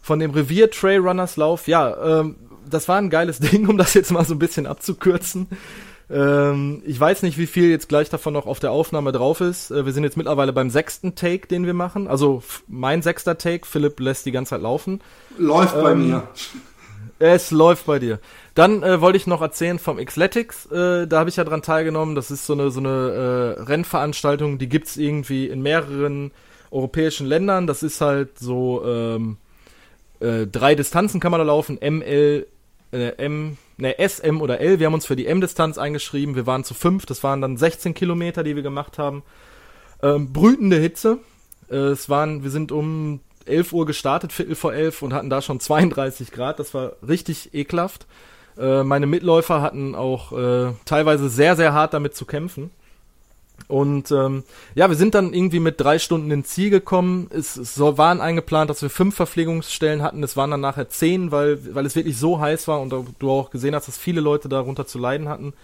von dem Revier Trailrunners Lauf. Ja, ähm, das war ein geiles Ding, um das jetzt mal so ein bisschen abzukürzen. Ähm, ich weiß nicht, wie viel jetzt gleich davon noch auf der Aufnahme drauf ist. Äh, wir sind jetzt mittlerweile beim sechsten Take, den wir machen. Also mein sechster Take. Philipp lässt die ganze Zeit laufen. Läuft ähm, bei mir. Es läuft bei dir. Dann äh, wollte ich noch erzählen vom Xletics. Äh, da habe ich ja dran teilgenommen. Das ist so eine so eine äh, Rennveranstaltung, die gibt's irgendwie in mehreren europäischen Ländern. Das ist halt so ähm, äh, drei Distanzen kann man da laufen. ML, äh, M, ne S, M oder L. Wir haben uns für die M-Distanz eingeschrieben. Wir waren zu fünf. Das waren dann 16 Kilometer, die wir gemacht haben. Ähm, brütende Hitze. Äh, es waren, wir sind um 11 Uhr gestartet, Viertel vor elf und hatten da schon 32 Grad. Das war richtig ekelhaft. Äh, meine Mitläufer hatten auch äh, teilweise sehr, sehr hart damit zu kämpfen. Und ähm, ja, wir sind dann irgendwie mit drei Stunden ins Ziel gekommen. Es, es so waren eingeplant, dass wir fünf Verpflegungsstellen hatten. Es waren dann nachher zehn, weil, weil es wirklich so heiß war und du auch gesehen hast, dass viele Leute darunter zu leiden hatten.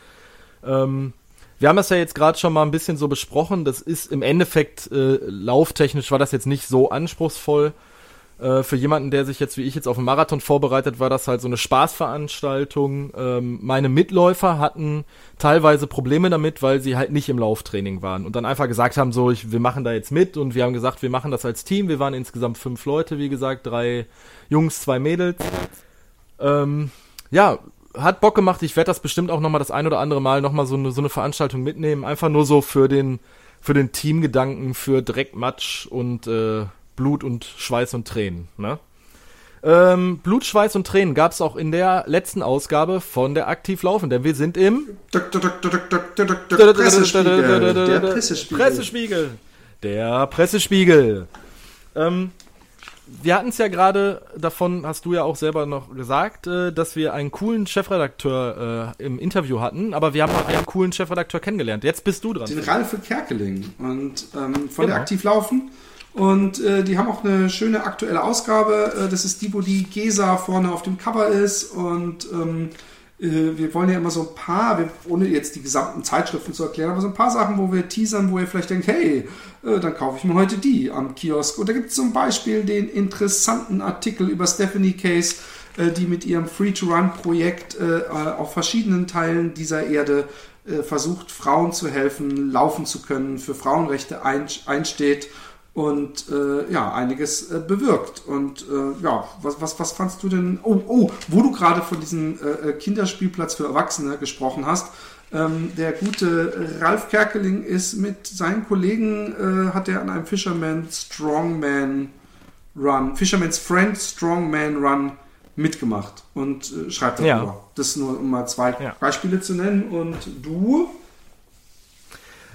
Ähm, wir haben das ja jetzt gerade schon mal ein bisschen so besprochen. Das ist im Endeffekt äh, lauftechnisch war das jetzt nicht so anspruchsvoll. Äh, für jemanden, der sich jetzt wie ich jetzt auf einen Marathon vorbereitet, war das halt so eine Spaßveranstaltung. Ähm, meine Mitläufer hatten teilweise Probleme damit, weil sie halt nicht im Lauftraining waren und dann einfach gesagt haben, so, ich, wir machen da jetzt mit und wir haben gesagt, wir machen das als Team. Wir waren insgesamt fünf Leute, wie gesagt, drei Jungs, zwei Mädels. Ähm, ja, hat Bock gemacht. Ich werde das bestimmt auch nochmal das ein oder andere Mal nochmal so eine, so eine Veranstaltung mitnehmen. Einfach nur so für den, für den Teamgedanken, für Dreckmatsch und äh, Blut und Schweiß und Tränen. Ne? Ähm, Blut, Schweiß und Tränen gab es auch in der letzten Ausgabe von der Aktiv Laufen, denn wir sind im Pressespiegel. Der Pressespiegel. Pressespiegel. Der Pressespiegel. Ähm, wir hatten es ja gerade davon, hast du ja auch selber noch gesagt, äh, dass wir einen coolen Chefredakteur äh, im Interview hatten, aber wir haben auch einen coolen Chefredakteur kennengelernt. Jetzt bist du dran. Den Ralf Kerkeling und ähm, von genau. der Aktiv Laufen. Und äh, die haben auch eine schöne aktuelle Ausgabe. Äh, das ist die, wo die Gesa vorne auf dem Cover ist. Und ähm, äh, wir wollen ja immer so ein paar, ohne jetzt die gesamten Zeitschriften zu erklären, aber so ein paar Sachen, wo wir teasern, wo ihr vielleicht denkt, hey, äh, dann kaufe ich mir heute die am Kiosk. Und da gibt es zum Beispiel den interessanten Artikel über Stephanie Case, äh, die mit ihrem Free-to-Run-Projekt äh, auf verschiedenen Teilen dieser Erde äh, versucht, Frauen zu helfen, laufen zu können, für Frauenrechte einsteht und äh, ja, einiges äh, bewirkt. Und äh, ja, was, was, was fandst du denn? Oh, oh, wo du gerade von diesem äh, Kinderspielplatz für Erwachsene gesprochen hast. Ähm, der gute Ralf Kerkeling ist mit seinen Kollegen, äh, hat er an einem Fisherman Strongman Run, Fisherman's Friend Strongman Run mitgemacht und äh, schreibt darüber. Ja. Das nur, um mal zwei ja. Beispiele zu nennen. Und du?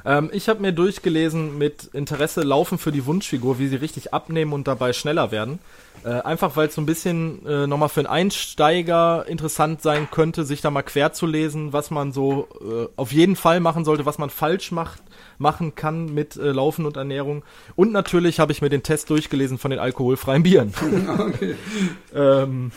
Ähm, ich habe mir durchgelesen mit Interesse Laufen für die Wunschfigur, wie sie richtig abnehmen und dabei schneller werden. Äh, einfach weil es so ein bisschen äh, nochmal für einen Einsteiger interessant sein könnte, sich da mal quer zu lesen, was man so äh, auf jeden Fall machen sollte, was man falsch macht, machen kann mit äh, Laufen und Ernährung. Und natürlich habe ich mir den Test durchgelesen von den alkoholfreien Bieren. okay. ähm,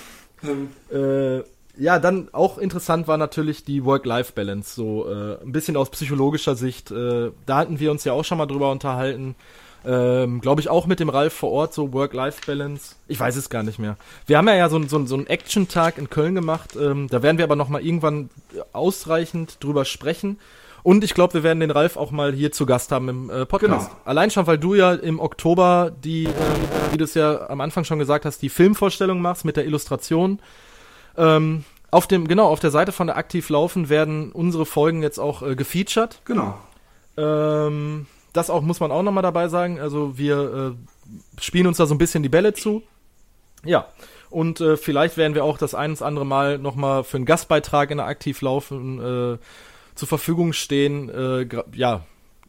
ähm. Ja, dann auch interessant war natürlich die Work-Life-Balance, so äh, ein bisschen aus psychologischer Sicht. Äh, da hatten wir uns ja auch schon mal drüber unterhalten. Ähm, Glaube ich auch mit dem Ralf vor Ort, so Work-Life-Balance. Ich weiß es gar nicht mehr. Wir haben ja, ja so, so, so einen Action-Tag in Köln gemacht. Ähm, da werden wir aber noch mal irgendwann ausreichend drüber sprechen. Und ich glaube, wir werden den Ralf auch mal hier zu Gast haben im äh, Podcast. Genau. Allein schon, weil du ja im Oktober die, äh, wie du es ja am Anfang schon gesagt hast, die Filmvorstellung machst mit der Illustration. Ähm, auf dem, genau, auf der Seite von der Aktiv Laufen werden unsere Folgen jetzt auch äh, gefeatured. Genau. Ähm, das auch muss man auch nochmal dabei sagen. Also wir äh, spielen uns da so ein bisschen die Bälle zu. Ja. Und äh, vielleicht werden wir auch das ein oder andere Mal nochmal für einen Gastbeitrag in der Aktiv Laufen äh, zur Verfügung stehen. Äh, ja,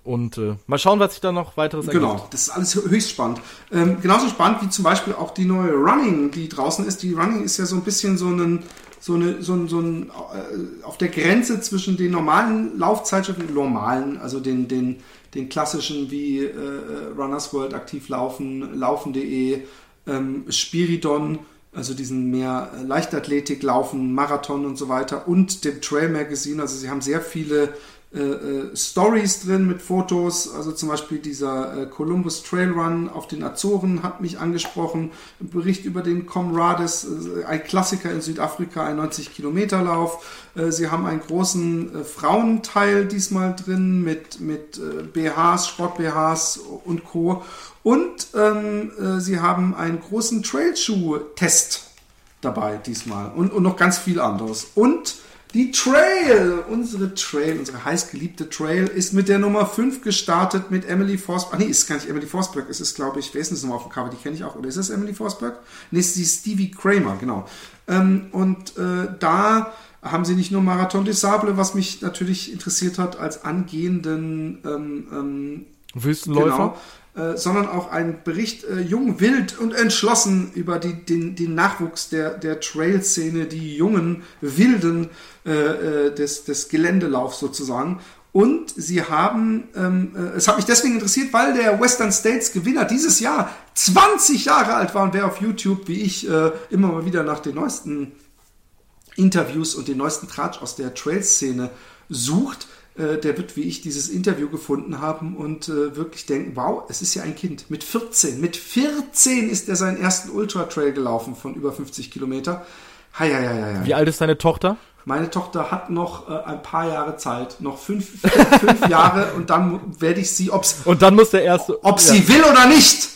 und äh, mal schauen, was sich da noch weiteres ergibt. Genau, das ist alles höchst spannend. Ähm, genauso spannend wie zum Beispiel auch die neue Running, die draußen ist. Die Running ist ja so ein bisschen so ein, so eine, so ein, so ein äh, auf der Grenze zwischen den normalen Laufzeitschriften, normalen, also den, den, den klassischen wie äh, Runners World aktiv laufen, laufen.de, ähm, Spiridon, also diesen mehr Leichtathletik, Laufen, Marathon und so weiter und dem Trail Magazine. Also sie haben sehr viele äh, äh, Stories drin mit Fotos, also zum Beispiel dieser äh, Columbus Trail Run auf den Azoren hat mich angesprochen, ein Bericht über den Comrades, äh, ein Klassiker in Südafrika, ein 90 Kilometer Lauf. Äh, sie haben einen großen Frauenteil diesmal drin mit, mit BHs, Sport-BHs und Co. Und ähm, sie haben einen großen Trailschuh-Test dabei diesmal und, und noch ganz viel anderes. Und die Trail, unsere Trail, unsere heißgeliebte Trail, ist mit der Nummer 5 gestartet mit Emily Forsberg. Nee, ist gar nicht Emily Forsberg. Es ist, glaube ich, wer ist denn das nochmal auf dem Cover? Die kenne ich auch. Oder ist das Emily Forsberg? Nee, ist die Stevie Kramer, genau. Ähm, und äh, da haben sie nicht nur Marathon des Sable, was mich natürlich interessiert hat, als angehenden ähm, ähm, Wüstenläufer. Genau, äh, sondern auch ein Bericht äh, jung, wild und entschlossen über die, den, den Nachwuchs der, der Trail-Szene, die jungen Wilden äh, äh, des, des Geländelaufs sozusagen. Und sie haben, ähm, äh, es hat mich deswegen interessiert, weil der Western States Gewinner dieses Jahr 20 Jahre alt war und wer auf YouTube, wie ich, äh, immer mal wieder nach den neuesten Interviews und den neuesten Tratsch aus der Trail-Szene sucht, äh, der wird wie ich dieses Interview gefunden haben und äh, wirklich denken, wow, es ist ja ein Kind. Mit 14, mit 14 ist er seinen ersten Ultra Trail gelaufen von über 50 Kilometer. Hei, hei, hei, hei. Wie alt ist deine Tochter? Meine Tochter hat noch äh, ein paar Jahre Zeit, noch fünf, fünf Jahre und dann werde ich sie, ob's, und dann muss der erste, ob ja. sie will oder nicht.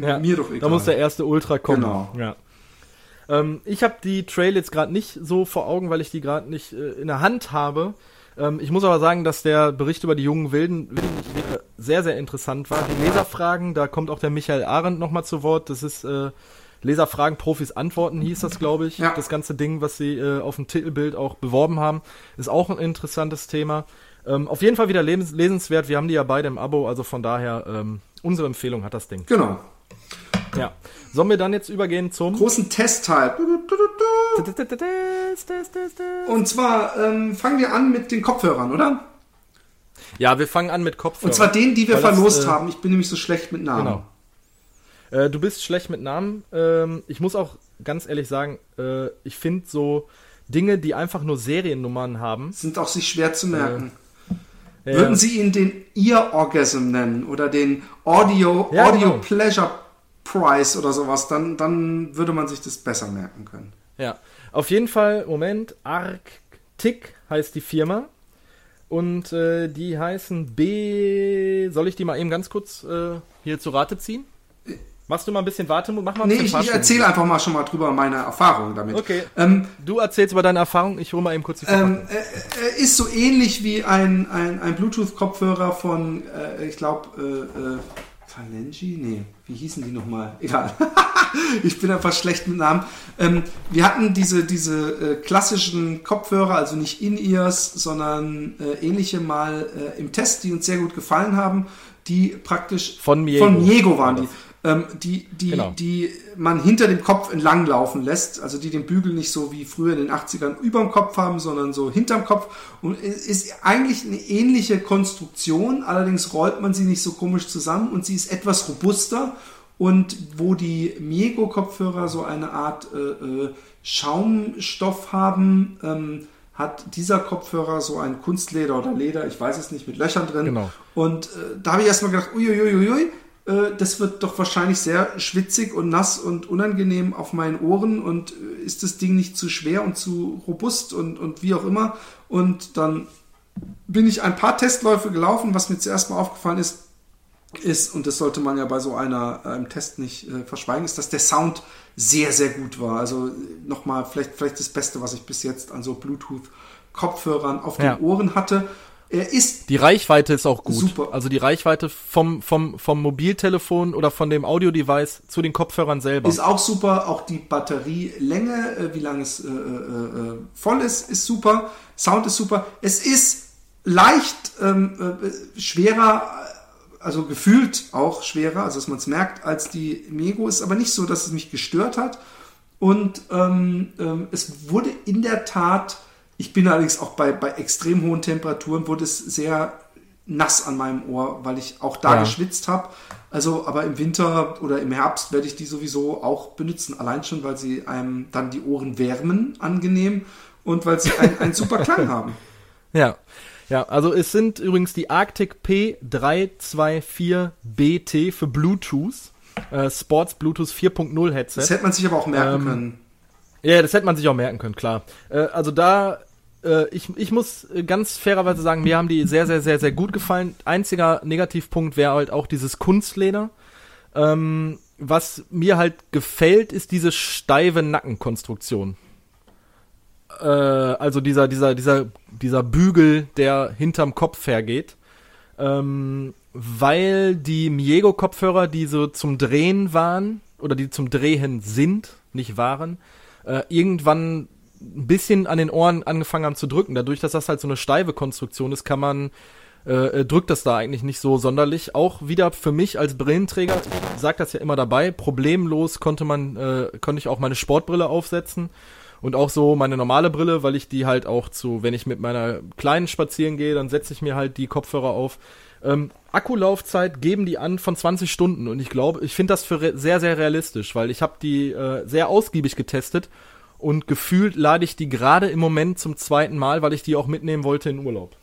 Ja, mir doch egal. Da muss der erste Ultra kommen. Genau. Ja. Ähm, ich habe die Trail jetzt gerade nicht so vor Augen, weil ich die gerade nicht äh, in der Hand habe. Ähm, ich muss aber sagen, dass der Bericht über die jungen Wilden sehr, sehr interessant war. Die Leserfragen, da kommt auch der Michael Arendt nochmal zu Wort. Das ist äh, Leserfragen, Profis antworten, hieß das, glaube ich. Ja. Das ganze Ding, was sie äh, auf dem Titelbild auch beworben haben, ist auch ein interessantes Thema. Ähm, auf jeden Fall wieder lesenswert. Wir haben die ja beide im Abo, also von daher ähm, unsere Empfehlung hat das Ding. Genau. Ja. Sollen wir dann jetzt übergehen zum großen Testteil? Und zwar ähm, fangen wir an mit den Kopfhörern, oder? Ja, wir fangen an mit Kopfhörern. Und zwar den, die wir verlost das, äh, haben. Ich bin nämlich so schlecht mit Namen. Genau. Äh, du bist schlecht mit Namen. Ähm, ich muss auch ganz ehrlich sagen, äh, ich finde so Dinge, die einfach nur Seriennummern haben. Sind auch sich schwer zu merken. Äh, Würden Sie ihn den Ear Orgasm nennen oder den Audio, ja, Audio genau. Pleasure Price oder sowas, dann, dann würde man sich das besser merken können. Ja, auf jeden Fall, Moment, Arctic heißt die Firma. Und äh, die heißen B. Soll ich die mal eben ganz kurz äh, hier zu Rate ziehen? Machst du mal ein bisschen Wartemut? Mach mal ein nee, ich, ich erzähle einfach mal schon mal drüber meine Erfahrungen damit. Okay. Ähm, du erzählst über deine Erfahrungen, ich hole mal eben kurz die ähm, äh, Ist so ähnlich wie ein, ein, ein Bluetooth-Kopfhörer von, äh, ich glaube, äh, äh, Talenji? Nee, wie hießen die nochmal? Egal. ich bin einfach schlecht mit Namen. Ähm, wir hatten diese, diese äh, klassischen Kopfhörer, also nicht In-Ears, sondern äh, ähnliche mal äh, im Test, die uns sehr gut gefallen haben, die praktisch von Miego, von Miego waren die ähm, die, die, genau. die man hinter dem Kopf entlang laufen lässt, also die den Bügel nicht so wie früher in den 80ern überm Kopf haben, sondern so hinterm Kopf und ist eigentlich eine ähnliche Konstruktion, allerdings rollt man sie nicht so komisch zusammen und sie ist etwas robuster und wo die Miego Kopfhörer so eine Art äh, äh, Schaumstoff haben, ähm, hat dieser Kopfhörer so ein Kunstleder oder Leder, ich weiß es nicht, mit Löchern drin. Genau. Und äh, da habe ich erstmal gedacht, uiuiuiui, das wird doch wahrscheinlich sehr schwitzig und nass und unangenehm auf meinen Ohren und äh, ist das Ding nicht zu schwer und zu robust und, und wie auch immer. Und dann bin ich ein paar Testläufe gelaufen, was mir zuerst mal aufgefallen ist, ist, und das sollte man ja bei so einer einem Test nicht äh, verschweigen, ist, dass der Sound sehr, sehr gut war. Also nochmal, vielleicht, vielleicht das Beste, was ich bis jetzt an so Bluetooth-Kopfhörern auf den ja. Ohren hatte. Er ist. Die Reichweite ist auch gut. Super. Also die Reichweite vom, vom, vom Mobiltelefon oder von dem Audio-Device zu den Kopfhörern selber. Ist auch super. Auch die Batterielänge, äh, wie lange es äh, äh, äh, voll ist, ist super. Sound ist super. Es ist leicht ähm, äh, schwerer, also gefühlt auch schwerer, also dass man es merkt, als die Mego. Ist aber nicht so, dass es mich gestört hat. Und ähm, ähm, es wurde in der Tat ich bin allerdings auch bei, bei extrem hohen Temperaturen, wurde es sehr nass an meinem Ohr, weil ich auch da ja. geschwitzt habe. Also, aber im Winter oder im Herbst werde ich die sowieso auch benutzen. Allein schon, weil sie einem dann die Ohren wärmen, angenehm und weil sie einen, einen super Klang haben. Ja. Ja, also es sind übrigens die Arctic P324BT für Bluetooth, äh, Sports Bluetooth 4.0 Headset. Das hätte man sich aber auch merken ähm, können. Ja, das hätte man sich auch merken können, klar. Äh, also da äh, ich, ich muss ganz fairerweise sagen, mir haben die sehr, sehr, sehr, sehr gut gefallen. Einziger Negativpunkt wäre halt auch dieses Kunstleder. Ähm, was mir halt gefällt, ist diese steife Nackenkonstruktion. Äh, also dieser, dieser, dieser, dieser Bügel, der hinterm Kopf hergeht. Ähm, weil die Miego-Kopfhörer, die so zum Drehen waren, oder die zum Drehen sind, nicht waren, äh, irgendwann ein bisschen an den Ohren angefangen haben zu drücken. Dadurch, dass das halt so eine steife Konstruktion ist, kann man äh, äh, drückt das da eigentlich nicht so sonderlich. Auch wieder für mich als Brillenträger, ich sag das ja immer dabei, problemlos konnte man, äh, konnte ich auch meine Sportbrille aufsetzen und auch so meine normale Brille, weil ich die halt auch zu, wenn ich mit meiner kleinen spazieren gehe, dann setze ich mir halt die Kopfhörer auf. Ähm, Akkulaufzeit geben die an von 20 Stunden und ich glaube, ich finde das für sehr, sehr realistisch, weil ich habe die äh, sehr ausgiebig getestet und gefühlt lade ich die gerade im Moment zum zweiten Mal, weil ich die auch mitnehmen wollte in Urlaub.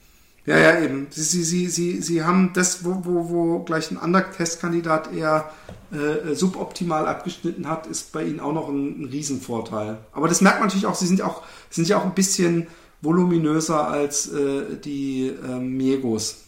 Ja, ja, eben. Sie, sie, sie, sie, sie haben das, wo, wo, wo gleich ein anderer Testkandidat eher äh, suboptimal abgeschnitten hat, ist bei ihnen auch noch ein, ein Riesenvorteil. Aber das merkt man natürlich auch, sie sind ja auch, sind ja auch ein bisschen voluminöser als äh, die äh, Miegos.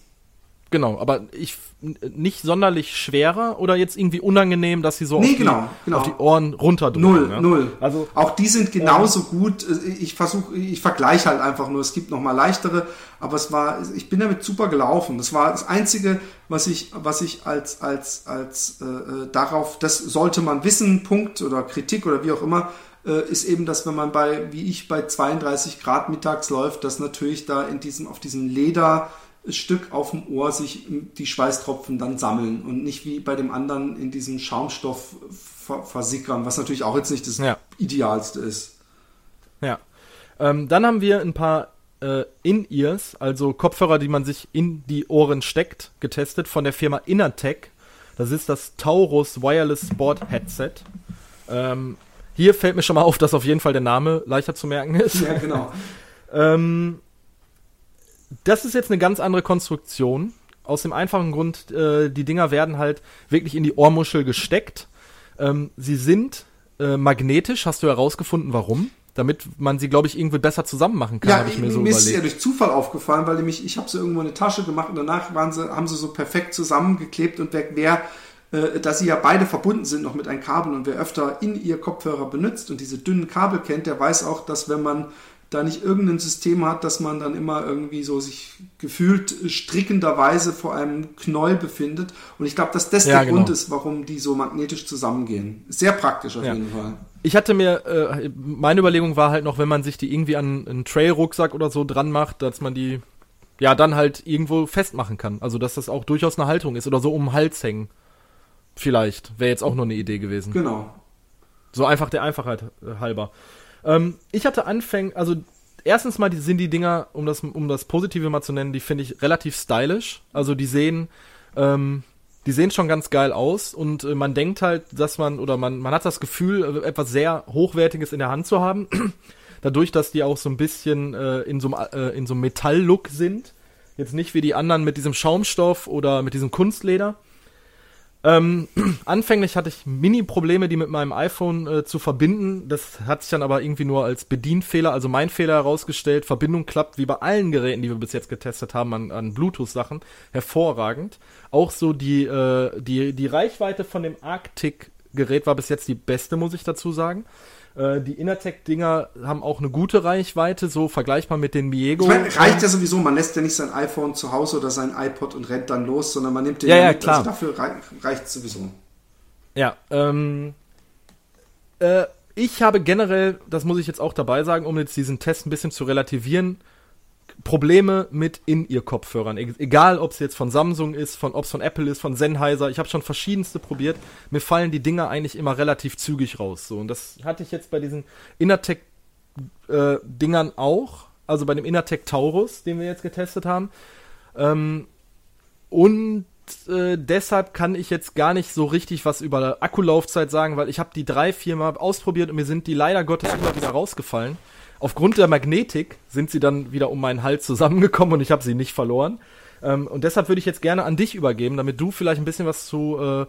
Genau, aber ich nicht sonderlich schwerer oder jetzt irgendwie unangenehm, dass sie so nee, auf, genau, die, genau. auf die Ohren runterdrücken. Null, ja? null. Also auch die sind genauso ja. gut. Ich versuche, ich vergleiche halt einfach nur. Es gibt noch mal leichtere, aber es war, ich bin damit super gelaufen. Das war das einzige, was ich, was ich als als als äh, äh darauf, das sollte man wissen, Punkt oder Kritik oder wie auch immer äh, ist eben, dass wenn man bei, wie ich, bei 32 Grad mittags läuft, dass natürlich da in diesem, auf diesem Leder Stück auf dem Ohr sich die Schweißtropfen dann sammeln und nicht wie bei dem anderen in diesem Schaumstoff versickern, was natürlich auch jetzt nicht das ja. Idealste ist. Ja. Ähm, dann haben wir ein paar äh, In-Ears, also Kopfhörer, die man sich in die Ohren steckt, getestet von der Firma Innertech. Das ist das Taurus Wireless Sport Headset. Ähm, hier fällt mir schon mal auf, dass auf jeden Fall der Name leichter zu merken ist. Ja, genau. ähm, das ist jetzt eine ganz andere Konstruktion. Aus dem einfachen Grund, äh, die Dinger werden halt wirklich in die Ohrmuschel gesteckt. Ähm, sie sind äh, magnetisch. Hast du herausgefunden, warum? Damit man sie, glaube ich, irgendwie besser zusammen machen kann, ja, habe ich mir so mir überlegt. ist ja durch Zufall aufgefallen, weil nämlich ich habe sie irgendwo in eine Tasche gemacht und danach waren sie, haben sie so perfekt zusammengeklebt und wer, wer äh, dass sie ja beide verbunden sind noch mit einem Kabel und wer öfter in ihr Kopfhörer benutzt und diese dünnen Kabel kennt, der weiß auch, dass wenn man da nicht irgendein System hat, dass man dann immer irgendwie so sich gefühlt strickenderweise vor einem Knäuel befindet. Und ich glaube, dass das Ja, der genau. Grund ist, warum die so magnetisch zusammengehen. Sehr praktisch auf Ja. jeden Fall. Ich hatte mir, äh, meine Überlegung war halt noch, wenn man sich die irgendwie an einen Trail-Rucksack oder so dran macht, dass man die ja dann halt irgendwo festmachen kann. Also dass das auch durchaus eine Haltung ist oder so um den Hals hängen. Vielleicht. Wäre jetzt auch nur eine Idee gewesen. Genau. So einfach der Einfachheit äh, halber. Ähm, ich hatte Anfänge, also erstens mal die, sind die Dinger, um das, um das Positive mal zu nennen, die finde ich relativ stylisch. Also die sehen, ähm, die sehen schon ganz geil aus und äh, man denkt halt, dass man, oder man, man hat das Gefühl, äh, etwas sehr Hochwertiges in der Hand zu haben. Dadurch, dass die auch so ein bisschen äh, in so einem äh, in so einem Metall-Look sind. Jetzt nicht wie die anderen mit diesem Schaumstoff oder mit diesem Kunstleder. Ähm, anfänglich hatte ich Mini-Probleme, die mit meinem iPhone äh, zu verbinden. Das hat sich dann aber irgendwie nur als Bedienfehler, also mein Fehler herausgestellt. Verbindung klappt wie bei allen Geräten, die wir bis jetzt getestet haben, an, an Bluetooth-Sachen, hervorragend. Auch so die, äh, die, die Reichweite von dem Arctic-Gerät war bis jetzt die beste, muss ich dazu sagen. Äh, die Innertech-Dinger haben auch eine gute Reichweite, so vergleichbar mit den Miego. Ich meine, reicht ja sowieso, man lässt ja nicht sein iPhone zu Hause oder sein iPod und rennt dann los, sondern man nimmt den Ja, ja, mit. klar. Also dafür rei reicht es sowieso. Ja, ähm, äh, ich habe generell, das muss ich jetzt auch dabei sagen, um jetzt diesen Test ein bisschen zu relativieren, Probleme mit In-Ear-Kopfhörern. E egal, ob es jetzt von Samsung ist, von, ob es von Apple ist, von Sennheiser. Ich habe schon verschiedenste probiert. Mir fallen die Dinger eigentlich immer relativ zügig raus. So. Und das hatte ich jetzt bei diesen Innertech-Dingern auch. Also bei dem Innertech Taurus, den wir jetzt getestet haben. Ähm, und äh, deshalb kann ich jetzt gar nicht so richtig was über Akkulaufzeit sagen, weil ich habe die drei, vier Mal ausprobiert und mir sind die leider Gottes immer wieder rausgefallen. Aufgrund der Magnetik sind sie dann wieder um meinen Hals zusammengekommen und ich habe sie nicht verloren. Ähm, und deshalb würde ich jetzt gerne an dich übergeben, damit du vielleicht ein bisschen was zu äh,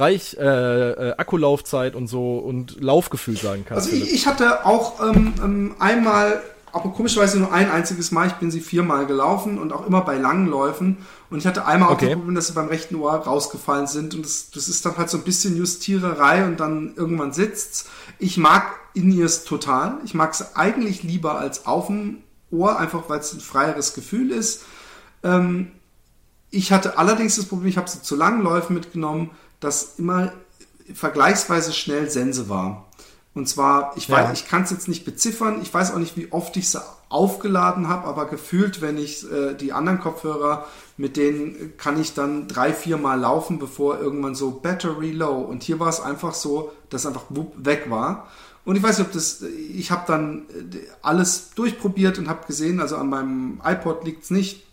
Reich, äh, äh, Akkulaufzeit und so und Laufgefühl sagen kannst. Also ich, ich hatte auch ähm, ähm, einmal, aber komischerweise nur ein einziges Mal, ich bin sie viermal gelaufen und auch immer bei langen Läufen. Und ich hatte einmal auch Okay. das Problem, dass sie beim rechten Ohr rausgefallen sind. Und das, das ist dann halt so ein bisschen Justiererei und dann irgendwann sitzt's. Ich mag In-Ears total. Ich mag es eigentlich lieber als auf dem Ohr, einfach weil es ein freieres Gefühl ist. Ähm, ich hatte allerdings das Problem, ich habe sie zu langen Läufen mitgenommen, dass immer vergleichsweise schnell Sense war. Und zwar, ich Ja. weiß, ich kann es jetzt nicht beziffern, ich weiß auch nicht, wie oft ich sie aufgeladen habe, aber gefühlt, wenn ich äh, die anderen Kopfhörer, mit denen kann ich dann drei, vier Mal laufen, bevor irgendwann so Battery Low. Und hier war es einfach so, dass einfach wupp, weg war. Und ich weiß nicht, ob das, ich habe dann äh, alles durchprobiert und habe gesehen, also an meinem iPod liegt's nicht.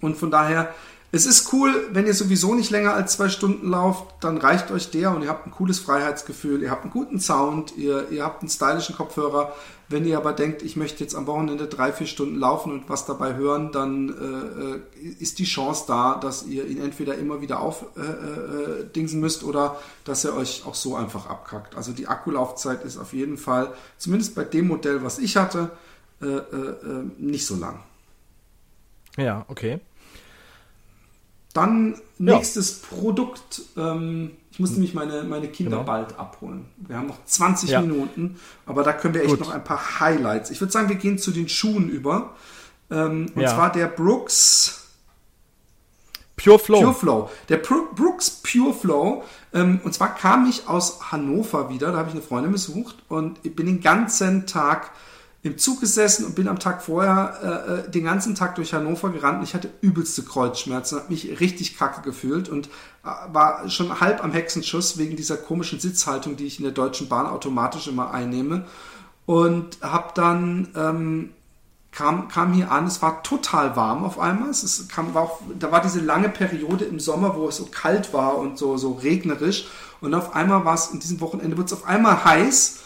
Und von daher, es ist cool, wenn ihr sowieso nicht länger als zwei Stunden lauft, dann reicht euch der und ihr habt ein cooles Freiheitsgefühl, ihr habt einen guten Sound, ihr, ihr habt einen stylischen Kopfhörer. Wenn ihr aber denkt, ich möchte jetzt am Wochenende drei, vier Stunden laufen und was dabei hören, dann äh, äh, ist die Chance da, dass ihr ihn entweder immer wieder aufdingsen äh, äh, müsst oder dass er euch auch so einfach abkackt. Also die Akkulaufzeit ist auf jeden Fall, zumindest bei dem Modell, was ich hatte, äh, äh, nicht so lang. Ja, okay. Dann Ja. nächstes Produkt. Ähm, ich muss nämlich meine, meine Kinder Genau. bald abholen. Wir haben noch 20 Ja. Minuten, aber da können wir echt Gut. noch ein paar Highlights. Ich würde sagen, wir gehen zu den Schuhen über. Ähm, und Ja. zwar der Brooks Pure Flow. Pure Flow. Der Pro Brooks Pure Flow. Ähm, und zwar kam ich aus Hannover wieder. Da habe ich eine Freundin besucht und ich bin den ganzen Tag im Zug gesessen und bin am Tag vorher äh, äh, den ganzen Tag durch Hannover gerannt ich hatte übelste Kreuzschmerzen, habe mich richtig kacke gefühlt und äh, war schon halb am Hexenschuss wegen dieser komischen Sitzhaltung, die ich in der Deutschen Bahn automatisch immer einnehme und habe dann ähm, kam, kam hier an, es war total warm auf einmal. Es ist, kam, war auch, da war diese lange Periode im Sommer, wo es so kalt war und so, so regnerisch. Und auf einmal war es in diesem Wochenende, wird es auf einmal heiß.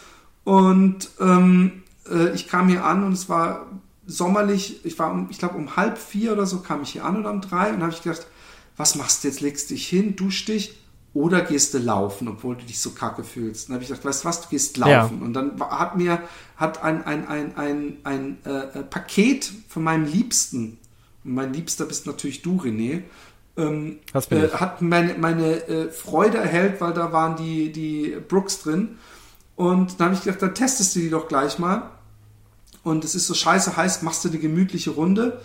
Und ähm, äh, ich kam hier an und es war sommerlich, ich war, um, ich glaube, um halb vier oder so kam ich hier an oder um drei und habe ich gedacht, was machst du jetzt? Legst dich hin, dusch dich oder gehst du laufen, obwohl du dich so kacke fühlst. Dann habe ich gedacht, weißt du was, du gehst laufen. Ja. Und dann hat mir hat ein, ein, ein, ein, ein äh, Paket von meinem Liebsten, und mein Liebster bist natürlich du, René, ähm, äh, hat meine, meine äh, Freude erhellt, weil da waren die, die Brooks drin. Und dann habe ich gedacht, dann testest du die doch gleich mal. Und es ist so scheiße heiß, machst du eine gemütliche Runde.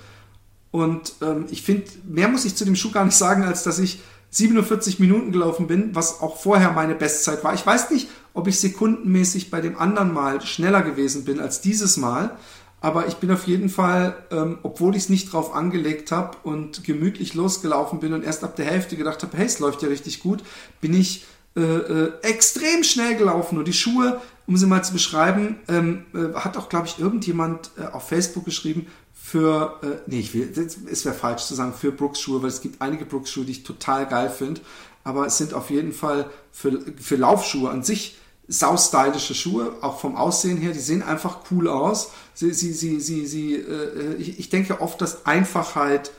Und ähm, ich finde, mehr muss ich zu dem Schuh gar nicht sagen, als dass ich 47 Minuten gelaufen bin, was auch vorher meine Bestzeit war. Ich weiß nicht, ob ich sekundenmäßig bei dem anderen Mal schneller gewesen bin als dieses Mal, aber ich bin auf jeden Fall, ähm, obwohl ich es nicht drauf angelegt habe und gemütlich losgelaufen bin und erst ab der Hälfte gedacht habe, hey, es läuft ja richtig gut, bin ich äh, äh, extrem schnell gelaufen und die Schuhe, um sie mal zu beschreiben, ähm, äh, hat auch, glaube ich, irgendjemand äh, auf Facebook geschrieben, für, äh, nee, ich will, es wäre falsch zu sagen für Brooks-Schuhe, weil es gibt einige Brooks-Schuhe, die ich total geil finde, aber es sind auf jeden Fall für, für Laufschuhe an sich saustylische Schuhe, auch vom Aussehen her, die sehen einfach cool aus. Sie, sie, sie, sie, sie äh, ich, ich denke oft, dass Einfachheit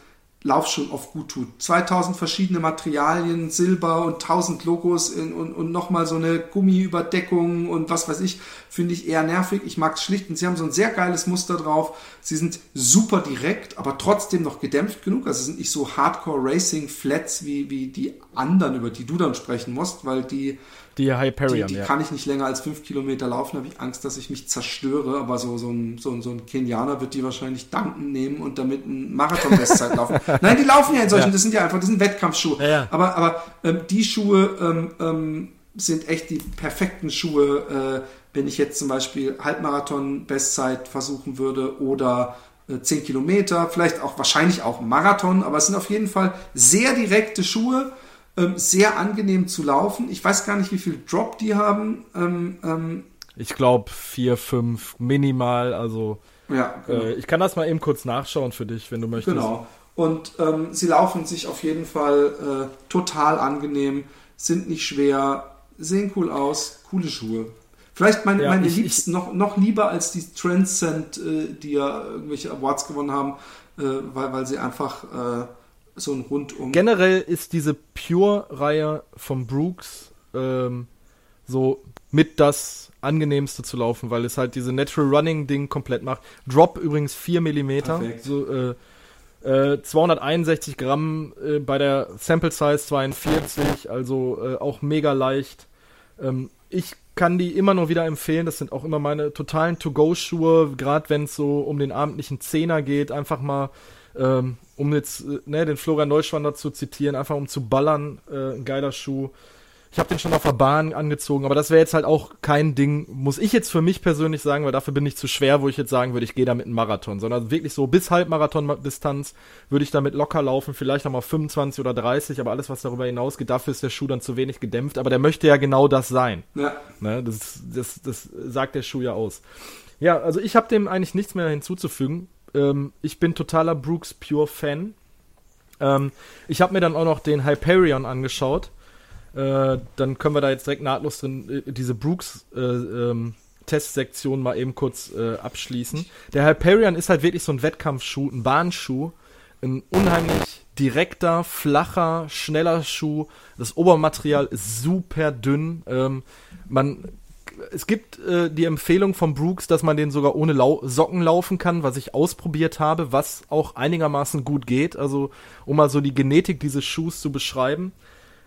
Laufschuhen oft gut tut. 2000 verschiedene Materialien, Silber und 1000 Logos in, und, und nochmal so eine Gummiüberdeckung und was weiß ich, finde ich eher nervig. Ich mag es schlicht und sie haben so ein sehr geiles Muster drauf. Sie sind super direkt, aber trotzdem noch gedämpft genug. Also sind nicht so Hardcore Racing Flats wie, wie die anderen, über die du dann sprechen musst, weil die die Hyperion, die, die ja. kann ich nicht länger als fünf Kilometer laufen, habe ich Angst, dass ich mich zerstöre. Aber so, so, ein, so, so ein Kenianer wird die wahrscheinlich danken nehmen und damit ein Marathon-Bestzeit laufen. Nein, die laufen ja in solchen, ja. das sind ja einfach, das sind Wettkampfschuhe. Ja, aber aber ähm, die Schuhe ähm, ähm, sind echt die perfekten Schuhe, äh, wenn ich jetzt zum Beispiel Halbmarathon-Bestzeit versuchen würde oder äh, 10 Kilometer, vielleicht auch wahrscheinlich auch Marathon, aber es sind auf jeden Fall sehr direkte Schuhe ähm, sehr angenehm zu laufen. Ich weiß gar nicht, wie viel Drop die haben. Ähm, ähm, ich glaube vier, fünf minimal. Also ja, genau. äh, ich kann das mal eben kurz nachschauen für dich, wenn du möchtest. Genau. Und ähm, sie laufen sich auf jeden Fall äh, total angenehm, sind nicht schwer, sehen cool aus, coole Schuhe. Vielleicht meine, ja, meine ich, Liebsten ich, noch, noch lieber als die Transcend, äh, die ja irgendwelche Awards gewonnen haben, äh, weil, weil sie einfach äh, so ein rundum. Generell ist diese Pure-Reihe von Brooks ähm, so mit das angenehmste zu laufen, weil es halt diese Natural Running Ding komplett macht. Drop übrigens 4 mm, so, äh, äh, 261 Gramm äh, bei der Sample Size 42, also äh, auch mega leicht. Ähm, ich kann die immer nur wieder empfehlen. Das sind auch immer meine totalen To-Go-Schuhe, gerade wenn es so um den abendlichen Zehner geht. Einfach mal ähm, um jetzt äh, ne, den Florian Neuschwander zu zitieren, einfach um zu ballern, äh, ein geiler Schuh. Ich habe den schon auf der Bahn angezogen, aber das wäre jetzt halt auch kein Ding, muss ich jetzt für mich persönlich sagen, weil dafür bin ich zu schwer, wo ich jetzt sagen würde, ich gehe damit einen Marathon, sondern wirklich so bis Halbmarathon-Distanz würde ich damit locker laufen, vielleicht nochmal 25 oder 30, aber alles, was darüber hinausgeht, dafür ist der Schuh dann zu wenig gedämpft, aber der möchte ja genau das sein. Ja. Ne, das, das, das sagt der Schuh ja aus. Ja, also ich habe dem eigentlich nichts mehr hinzuzufügen. Ähm, ich bin totaler Brooks Pure Fan. Ähm, ich habe mir dann auch noch den Hyperion angeschaut. Äh, dann können wir da jetzt direkt nahtlos drin äh, diese Brooks äh, ähm, Testsektion mal eben kurz äh, abschließen. Der Hyperion ist halt wirklich so ein Wettkampfschuh, ein Bahnschuh, ein unheimlich direkter, flacher, schneller Schuh. Das Obermaterial ist super dünn. Ähm, man es gibt äh, die Empfehlung von Brooks, dass man den sogar ohne Lau Socken laufen kann, was ich ausprobiert habe, was auch einigermaßen gut geht. Also, um mal so die Genetik dieses Schuhs zu beschreiben,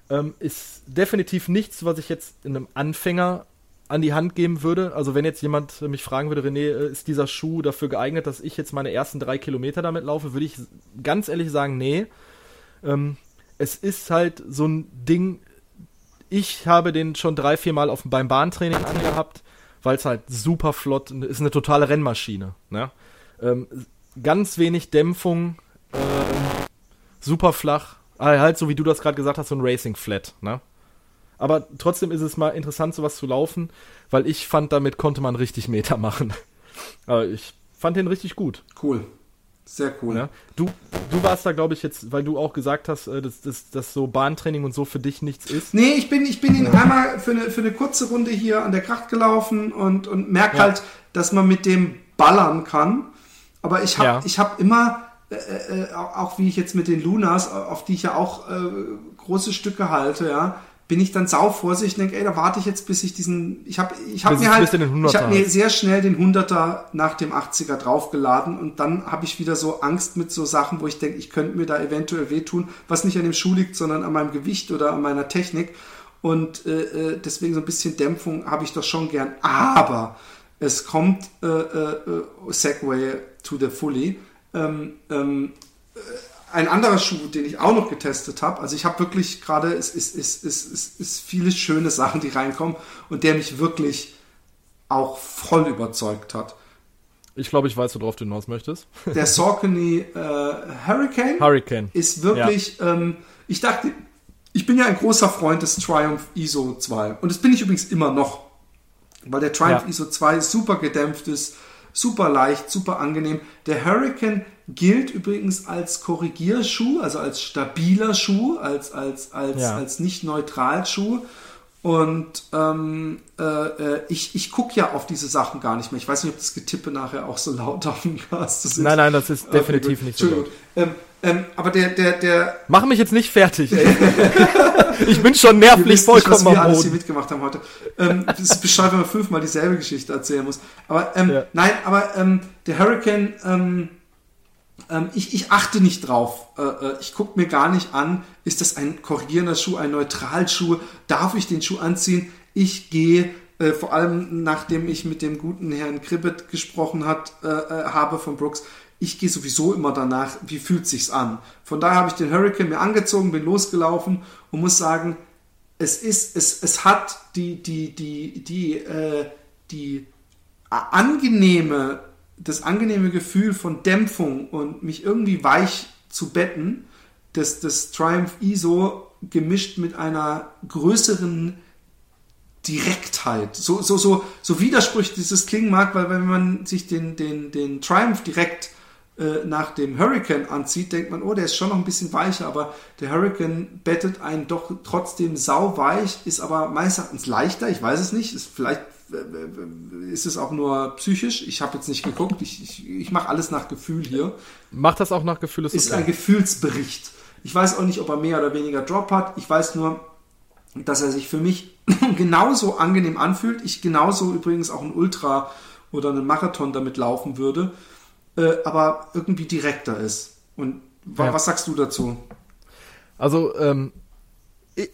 ähm, ist definitiv nichts, was ich jetzt einem Anfänger an die Hand geben würde. Also, wenn jetzt jemand mich fragen würde, René, äh, ist dieser Schuh dafür geeignet, dass ich jetzt meine ersten drei Kilometer damit laufe, würde ich ganz ehrlich sagen, nee. Ähm, es ist halt so ein Ding, ich habe den schon drei, vier Mal auf, beim Bahntraining angehabt, weil es halt super flott ist, eine totale Rennmaschine. Ne? Ähm, ganz wenig Dämpfung, äh, super flach, halt so wie du das gerade gesagt hast, so ein Racing Flat. Ne? Aber trotzdem ist es mal interessant, sowas zu laufen, weil ich fand, damit konnte man richtig Meter machen. Aber ich fand den richtig gut. Cool. Sehr cool. Ja? Du, du warst da, glaube ich, jetzt, weil du auch gesagt hast, äh, dass, dass, dass so Bahntraining und so für dich nichts ist. Nee, ich bin, ich bin ihn einmal für eine, für eine kurze Runde hier an der Kracht gelaufen und, und merke ja. halt, dass man mit dem ballern kann. Aber ich habe ja. ich hab immer, äh, äh, auch wie ich jetzt mit den Lunas, auf die ich ja auch äh, große Stücke halte, ja, bin ich dann sau vorsichtig und denke, ey, da warte ich jetzt, bis ich diesen, ich habe ich hab mir halt, ich habe mir sehr schnell den 100er nach dem 80er draufgeladen und dann habe ich wieder so Angst mit so Sachen, wo ich denke, ich könnte mir da eventuell wehtun, was nicht an dem Schuh liegt, sondern an meinem Gewicht oder an meiner Technik. Und äh, äh deswegen so ein bisschen Dämpfung habe ich doch schon gern, aber es kommt äh, äh, äh Segway to the Fully, ähm, ähm, äh, ein anderer Schuh, den ich auch noch getestet habe, also ich habe wirklich gerade, es ist, ist, ist, ist, ist viele schöne Sachen, die reinkommen und der mich wirklich auch voll überzeugt hat. Ich glaube, ich weiß, worauf du hinaus möchtest. Der Saucony äh, Hurricane, Hurricane ist wirklich, ja. ähm, ich dachte, ich bin ja ein großer Freund des Triumph ISO 2 und das bin ich übrigens immer noch, weil der Triumph ja. ISO 2 super gedämpft ist, super leicht, super angenehm. Der Hurricane gilt übrigens als Korrigierschuh, also als stabiler Schuh, als, als, als, ja. als nicht neutral Schuh. Und ähm, äh, äh ich, ich gucke ja auf diese Sachen gar nicht mehr. Ich weiß nicht, ob das Getippe nachher auch so laut auf dem Cast ist. Nein, nein, das ist definitiv nicht so laut. Ähm, ähm, aber der, der, der. Mach mich jetzt nicht fertig, ey. ich bin schon nervlich vollkommen nicht, was wir alles hier mitgemacht haben heute. Ähm, das ist bescheuert, wenn man fünfmal dieselbe Geschichte erzählen muss. Aber ähm, ja. nein, aber ähm, der Hurricane, ähm, ähm, ich, ich achte nicht drauf. Äh, äh, ich gucke mir gar nicht an, ist das ein korrigierender Schuh, ein Neutralschuh? Darf ich den Schuh anziehen? Ich gehe äh, vor allem nachdem ich mit dem guten Herrn Kribbet gesprochen hat, äh, äh, habe von Brooks, ich gehe sowieso immer danach, wie fühlt sich's an. Von daher habe ich den Hurricane mir angezogen, bin losgelaufen und muss sagen, es ist, es, es hat die, die, die, die, äh, die angenehme, das angenehme Gefühl von Dämpfung und mich irgendwie weich zu betten, das, das Triumph ISO gemischt mit einer größeren Direktheit. So, so, so, so widersprüchlich dieses klingen mag, weil wenn man sich den, den, den Triumph direkt äh, nach dem Hurricane anzieht, denkt man, oh, der ist schon noch ein bisschen weicher, aber der Hurricane bettet einen doch trotzdem sauweich, ist aber meines Erachtens leichter, ich weiß es nicht, ist vielleicht äh, äh, ist es auch nur psychisch. Ich habe jetzt nicht geguckt. Ich, ich, ich mache alles nach Gefühl hier. Macht das auch nach Gefühl? Ist, ist ein Gefühlsbericht. Ich weiß auch nicht, ob er mehr oder weniger Drop hat. Ich weiß nur, dass er sich für mich genauso angenehm anfühlt. Ich genauso übrigens auch ein Ultra oder einen Marathon damit laufen würde äh, aber irgendwie direkter ist. Und ja. was sagst du dazu? Also, ähm,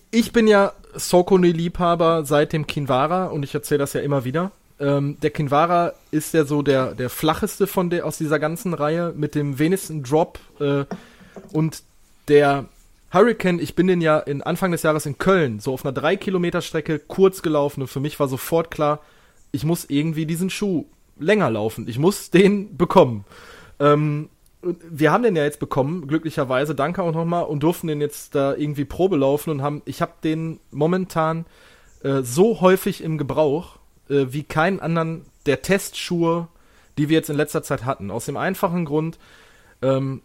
ich bin ja Sokone-Liebhaber seit dem Kinvara und ich erzähle das ja immer wieder. Ähm, der Kinvara ist ja so der, der flacheste von der, aus dieser ganzen Reihe mit dem wenigsten Drop äh, und der Hurricane, ich bin den ja in Anfang des Jahres in Köln, so auf einer 3 Kilometer Strecke kurz gelaufen und für mich war sofort klar, ich muss irgendwie diesen Schuh länger laufen. Ich muss den bekommen. Ähm, wir haben den ja jetzt bekommen, glücklicherweise, danke auch nochmal, und durften den jetzt da irgendwie Probe laufen und haben, ich habe den momentan äh, so häufig im Gebrauch, äh, wie keinen anderen der Testschuhe, die wir jetzt in letzter Zeit hatten. Aus dem einfachen Grund, ähm,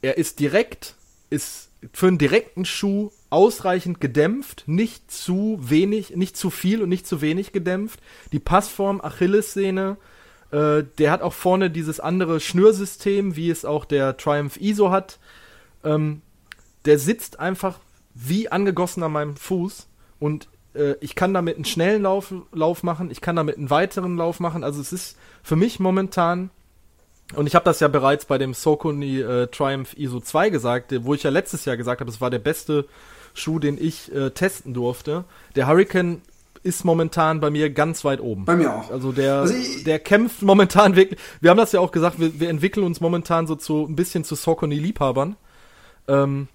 er ist direkt, ist für einen direkten Schuh ausreichend gedämpft, nicht zu wenig, nicht zu viel und nicht zu wenig gedämpft. Die Passform Achillessehne äh, der hat auch vorne dieses andere Schnürsystem, wie es auch der Triumph ISO hat. Ähm, der sitzt einfach wie angegossen an meinem Fuß und äh, ich kann damit einen schnellen Lauf, Lauf machen, ich kann damit einen weiteren Lauf machen. Also es ist für mich momentan und ich habe das ja bereits bei dem Sokoni äh, Triumph ISO 2 gesagt, wo ich ja letztes Jahr gesagt habe, es war der beste Schuh, den ich äh, testen durfte. Der Hurricane ist momentan bei mir ganz weit oben. Bei mir auch. Also der, also der kämpft momentan wirklich. Wir haben das ja auch gesagt, wir, wir entwickeln uns momentan so zu ein bisschen zu Sokoni-Liebhabern. Ähm,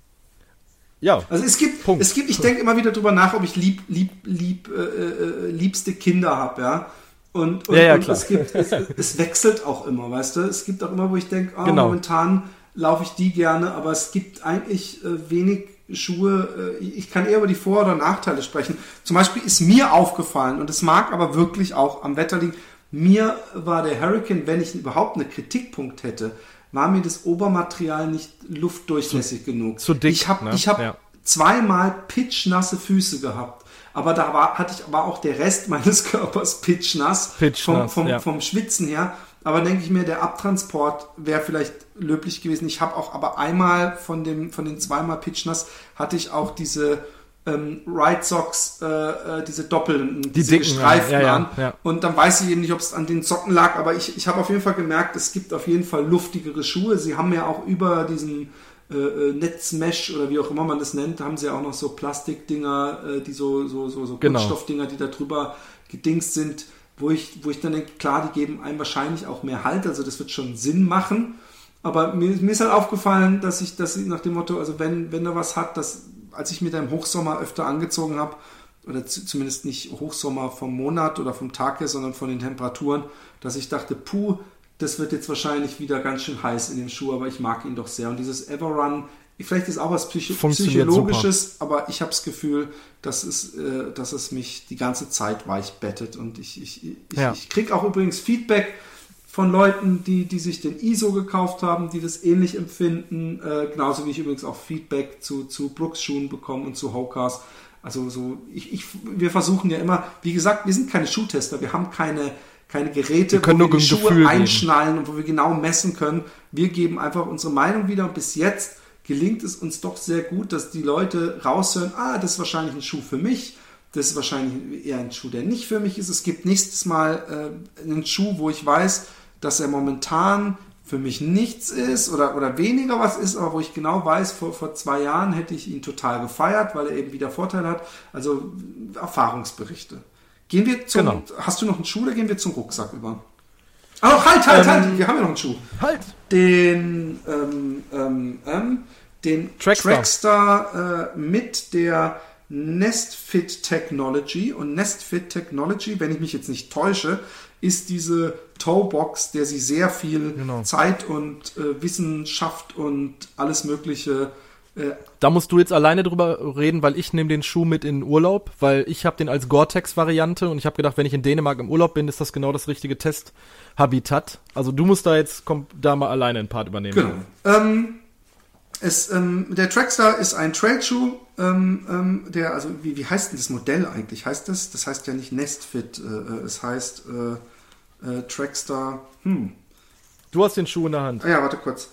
ja. Also es gibt, Punkt. es gibt, ich denke immer wieder drüber nach, ob ich lieb, lieb, lieb, äh, äh, liebste Kinder habe, ja. Und, und, ja, ja, und es gibt, es, es, wechselt auch immer, weißt du. Es gibt auch immer, wo ich denke, oh, genau. momentan laufe ich die gerne, aber es gibt eigentlich äh, wenig Schuhe, äh, ich kann eher über die Vor- oder Nachteile sprechen. Zum Beispiel ist mir aufgefallen, und es mag aber wirklich auch am Wetter liegen, Mir war der Hurricane, wenn ich überhaupt einen Kritikpunkt hätte, war mir das Obermaterial nicht luftdurchlässig zu, genug. Zu dick. Ich habe ne? ich hab ja. zweimal pitchnasse Füße gehabt. Aber da war, hatte ich aber auch der Rest meines Körpers pitchnass, Pitchnass, vom, vom, ja. vom Schwitzen her. Aber denke ich mir, der Abtransport wäre vielleicht löblich gewesen. Ich habe auch aber einmal von dem von den zweimal Pitchnass hatte ich auch diese ähm, Right Socks, äh, äh, diese doppelten, Die diese dicken, gestreiften ja, ja, an. ja. Und dann weiß ich eben nicht, ob es an den Socken lag, aber ich, ich habe auf jeden Fall gemerkt, es gibt auf jeden Fall luftigere Schuhe. Sie haben ja auch über diesen äh, äh, Netzmesh oder wie auch immer man das nennt, haben sie ja auch noch so Plastikdinger, äh, die so, so, so, so Genau. Kunststoffdinger, die da drüber gedingst sind, wo ich, wo ich dann denke, klar, die geben einem wahrscheinlich auch mehr Halt, also das wird schon Sinn machen. Aber mir, mir ist halt aufgefallen, dass ich, dass ich nach dem Motto, also wenn, wenn er was hat, dass, als ich mir da im Hochsommer öfter angezogen habe, oder zu, zumindest nicht Hochsommer vom Monat oder vom Tag her, sondern von den Temperaturen, dass ich dachte, puh, das wird jetzt wahrscheinlich wieder ganz schön heiß in dem Schuh, aber ich mag ihn doch sehr. Und dieses Everrun, vielleicht ist auch was Funktioniert Psychologisches, aber ich habe das Gefühl, dass es, äh, dass es mich die ganze Zeit weich bettet. Und ich, ich, ich, Ja. ich kriege auch übrigens Feedback von Leuten, die, die sich den ISO gekauft haben, die das ähnlich empfinden. Äh, genauso wie ich übrigens auch Feedback zu, zu Brooks-Schuhen bekomme und zu Hokas. Also so, ich, ich, wir versuchen ja immer, wie gesagt, wir sind keine Schuhtester, wir haben keine, keine Geräte, Wir können wo wir die Schuhe Gefühl geben. einschnallen und wo wir genau messen können. Wir geben einfach unsere Meinung wieder und bis jetzt gelingt es uns doch sehr gut, dass die Leute raushören, ah, das ist wahrscheinlich ein Schuh für mich, das ist wahrscheinlich eher ein Schuh, der nicht für mich ist. Es gibt nächstes Mal äh, einen Schuh, wo ich weiß, dass er momentan für mich nichts ist oder, oder weniger was ist, aber wo ich genau weiß, vor, vor zwei Jahren hätte ich ihn total gefeiert, weil er eben wieder Vorteile hat. Also Erfahrungsberichte. Gehen wir zum, Genau. hast du noch einen Schuh oder gehen wir zum Rucksack über? Ah, halt, halt, Ähm, halt, wir haben ja noch einen Schuh Halt! den, ähm, ähm, ähm, den Trackstar. Trackstar, äh, mit der Nestfit Technology. Und Nestfit Technology, wenn ich mich jetzt nicht täusche, ist diese Toebox, der sie sehr viel Genau. Zeit und äh, Wissenschaft und alles Mögliche äh, Da musst du jetzt alleine drüber reden, weil ich nehme den Schuh mit in den Urlaub, weil ich habe den als Gore-Tex-Variante und ich habe gedacht, wenn ich in Dänemark im Urlaub bin, ist das genau das richtige Testhabitat. Also du musst da jetzt komm, da mal alleine einen Part übernehmen. Genau. Ähm, es, ähm, der Trackstar ist ein Trailschuh, ähm, ähm, der, also wie, wie heißt denn das Modell eigentlich? Heißt das? Das heißt ja nicht Nestfit, äh, äh, es heißt äh, äh, Trackstar. Hm. Du hast den Schuh in der Hand. Ah ja, warte kurz.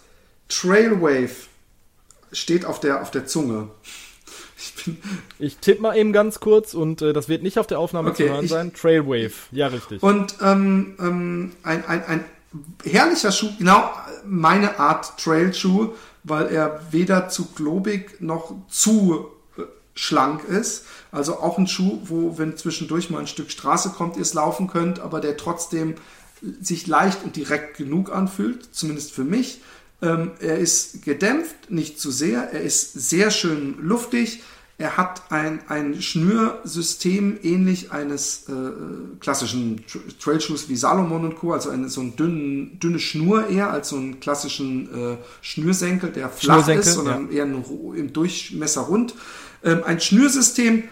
Trailwave steht auf der, auf der Zunge. Ich bin, Ich tippe mal eben ganz kurz und äh, das wird nicht auf der Aufnahme Okay, zu hören ich- sein. Trailwave, ja richtig. Und ähm, ähm, ein, ein, ein herrlicher Schuh, genau meine Art Trailschuh, weil er weder zu globig noch zu äh, schlank ist. Also auch ein Schuh, wo, wenn zwischendurch mal ein Stück Straße kommt, ihr es laufen könnt, aber der trotzdem sich leicht und direkt genug anfühlt, zumindest für mich. Ähm, er ist gedämpft, nicht zu sehr. Er ist sehr schön luftig. Er hat ein, ein Schnürsystem ähnlich eines äh, klassischen Tra- Trailschuhs wie Salomon und Co., also eine, so eine dünnen, dünne Schnur eher als so einen klassischen äh, Schnürsenkel, der flach Schnürsenkel, ist, sondern eher ein, Ru- im Durchmesser rund. Ähm, ein Schnürsystem,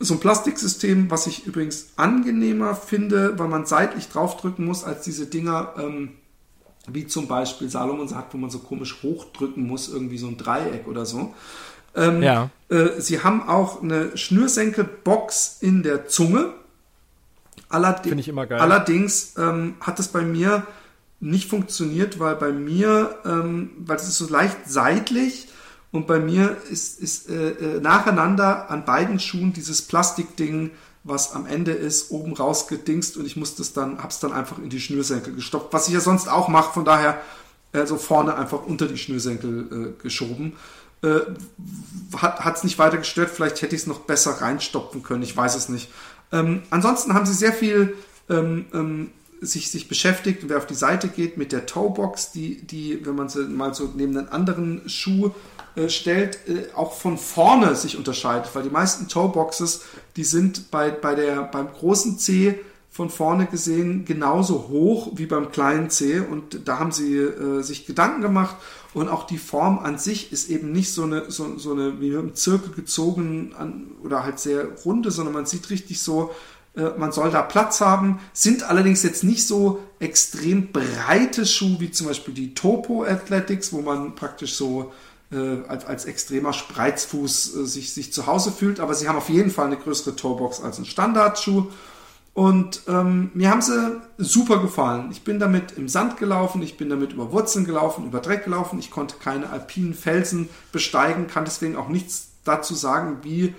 so ein Plastiksystem, was ich übrigens angenehmer finde, weil man seitlich draufdrücken muss, als diese Dinger, ähm, wie zum Beispiel Salomon sagt, wo man so komisch hochdrücken muss, irgendwie so ein Dreieck oder so. Ähm, Ja. äh, sie haben auch eine Schnürsenkelbox in der Zunge. Allerdings, Finde ich immer geil. Allerdings ähm, hat es bei mir nicht funktioniert, weil bei mir, ähm, weil es ist so leicht seitlich und bei mir ist, ist äh, äh, nacheinander an beiden Schuhen dieses Plastikding, was am Ende ist, oben rausgedingst und ich musste es dann, hab's dann einfach in die Schnürsenkel gestopft, was ich ja sonst auch mache, von daher äh, so vorne einfach unter die Schnürsenkel äh, geschoben. Äh, hat es nicht weiter gestört, vielleicht hätte ich es noch besser reinstopfen können, ich weiß es nicht. Ähm, ansonsten haben sie sehr viel ähm, ähm, sich, sich beschäftigt, wer auf die Seite geht, mit der Toebox, die, die, wenn man sie mal so neben einen anderen Schuh äh, stellt, äh, auch von vorne sich unterscheidet, weil die meisten Toeboxes, die sind bei, bei der, beim großen C von vorne gesehen genauso hoch wie beim kleinen C. Und da haben sie äh, sich Gedanken gemacht. Und auch die Form an sich ist eben nicht so eine, so, so eine wie im Zirkel gezogen an, oder halt sehr runde, sondern man sieht richtig so Äh, man soll da Platz haben, sind allerdings jetzt nicht so extrem breite Schuhe wie zum Beispiel die Topo Athletics, wo man praktisch so äh, als, als extremer Spreizfuß äh, sich, sich zu Hause fühlt, aber sie haben auf jeden Fall eine größere Toebox als ein Standardschuh. Und ähm, mir haben sie super gefallen. Ich bin damit im Sand gelaufen, ich bin damit über Wurzeln gelaufen, über Dreck gelaufen. Ich konnte keine alpinen Felsen besteigen, kann deswegen auch nichts dazu sagen, wie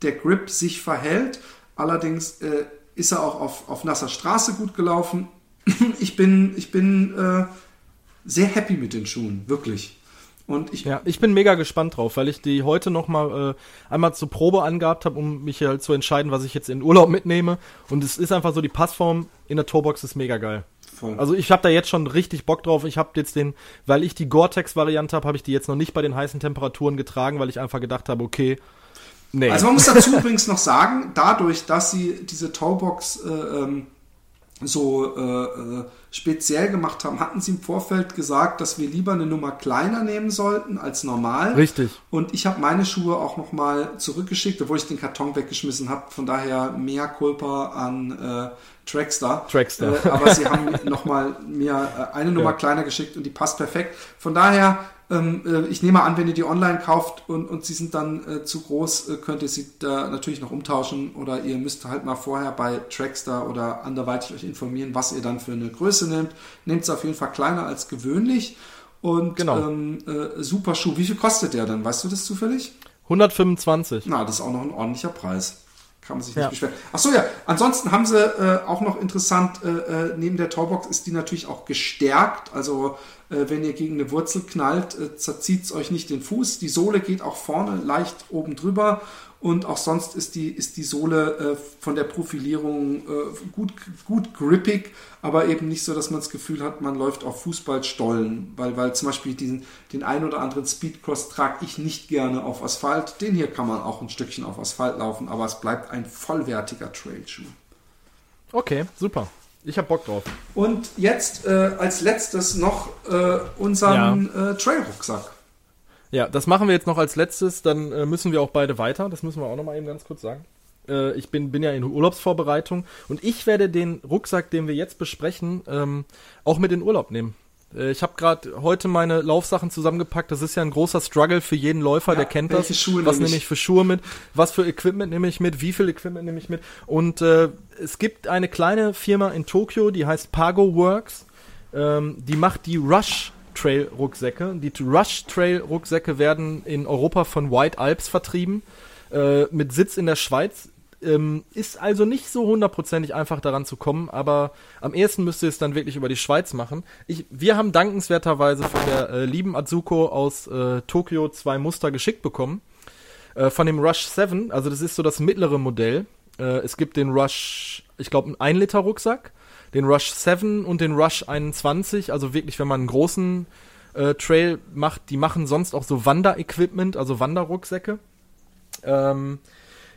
der Grip sich verhält. Allerdings äh, ist er auch auf, auf nasser Straße gut gelaufen. ich bin, ich bin äh, sehr happy mit den Schuhen, wirklich. Und ich, ja, ich bin mega gespannt drauf, weil ich die heute noch mal äh, einmal zur Probe angehabt habe, um mich halt zu entscheiden, was ich jetzt in Urlaub mitnehme. Und es ist einfach so, die Passform in der Tourbox ist mega geil. Voll. Also ich habe da jetzt schon richtig Bock drauf. Ich habe jetzt den, weil ich die Gore-Tex-Variante habe, habe ich die jetzt noch nicht bei den heißen Temperaturen getragen, weil ich einfach gedacht habe, okay, nee. Also man muss dazu übrigens noch sagen, dadurch, dass sie diese Tourbox äh, ähm, so äh, äh, speziell gemacht haben, hatten sie im Vorfeld gesagt, dass wir lieber eine Nummer kleiner nehmen sollten als normal. Richtig. Und ich habe meine Schuhe auch nochmal zurückgeschickt, obwohl ich den Karton weggeschmissen habe. Von daher mehr Culpa an äh, Trackstar. Trackstar. Äh, aber sie haben nochmal mir äh, eine Nummer ja. kleiner geschickt und die passt perfekt. Von daher ähm, äh, ich nehme an, wenn ihr die online kauft und, und sie sind dann äh, zu groß, äh, könnt ihr sie da natürlich noch umtauschen oder ihr müsst halt mal vorher bei Trackstar oder anderweitig euch informieren, was ihr dann für eine Größe nehmt. Nehmt es auf jeden Fall kleiner als gewöhnlich und genau. ähm, äh, super Schuh. Wie viel kostet der dann? Weißt du das zufällig? 125. Na, das ist auch noch ein ordentlicher Preis. Kann man sich nicht ja. beschweren. Ach so, ja. Ansonsten haben sie äh, auch noch interessant, äh, äh, neben der Torbox ist die natürlich auch gestärkt. Also wenn ihr gegen eine Wurzel knallt, äh, zerzieht es euch nicht den Fuß. Die Sohle geht auch vorne leicht oben drüber und auch sonst ist die, ist die Sohle äh, von der Profilierung äh, gut, gut grippig, aber eben nicht so, dass man das Gefühl hat, man läuft auf Fußballstollen, weil, weil zum Beispiel diesen, den ein oder anderen Speedcross trage ich nicht gerne auf Asphalt. Den hier kann man auch ein Stückchen auf Asphalt laufen, aber es bleibt ein vollwertiger Trailschuh. Okay, super. Ich hab Bock drauf. Und jetzt äh, als letztes noch äh, unseren ja. äh, Trail-Rucksack. Ja, das machen wir jetzt noch als letztes. Dann äh, müssen wir auch beide weiter. Das müssen wir auch noch mal eben ganz kurz sagen. Äh, ich bin, bin ja in Urlaubsvorbereitung und ich werde den Rucksack, den wir jetzt besprechen, ähm, auch mit in Urlaub nehmen. Äh, ich habe gerade heute meine Laufsachen zusammengepackt. Das ist ja ein großer Struggle für jeden Läufer, ja, der kennt das. Schuhe was nehme ich für Schuhe mit? Was für Equipment nehme ich mit? Wie viel Equipment nehme ich mit? Und äh, es gibt eine kleine Firma in Tokio, die heißt Pago Works. Ähm, die macht die Rush Trail Rucksäcke. Die Rush Trail Rucksäcke werden in Europa von White Alps vertrieben. Äh, mit Sitz in der Schweiz ähm, ist also nicht so hundertprozentig einfach daran zu kommen, aber am ehesten müsst ihr es dann wirklich über die Schweiz machen. Ich, wir haben dankenswerterweise von der äh, lieben Azuko aus äh, Tokio zwei Muster geschickt bekommen. Äh, von dem Rush 7, also das ist so das mittlere Modell. Äh, es gibt den Rush, ich glaube, einen 1 Liter Rucksack, den Rush 7 und den Rush 21, also wirklich, wenn man einen großen äh, Trail macht, die machen sonst auch so Wanderequipment, also Wanderrucksäcke. Ähm,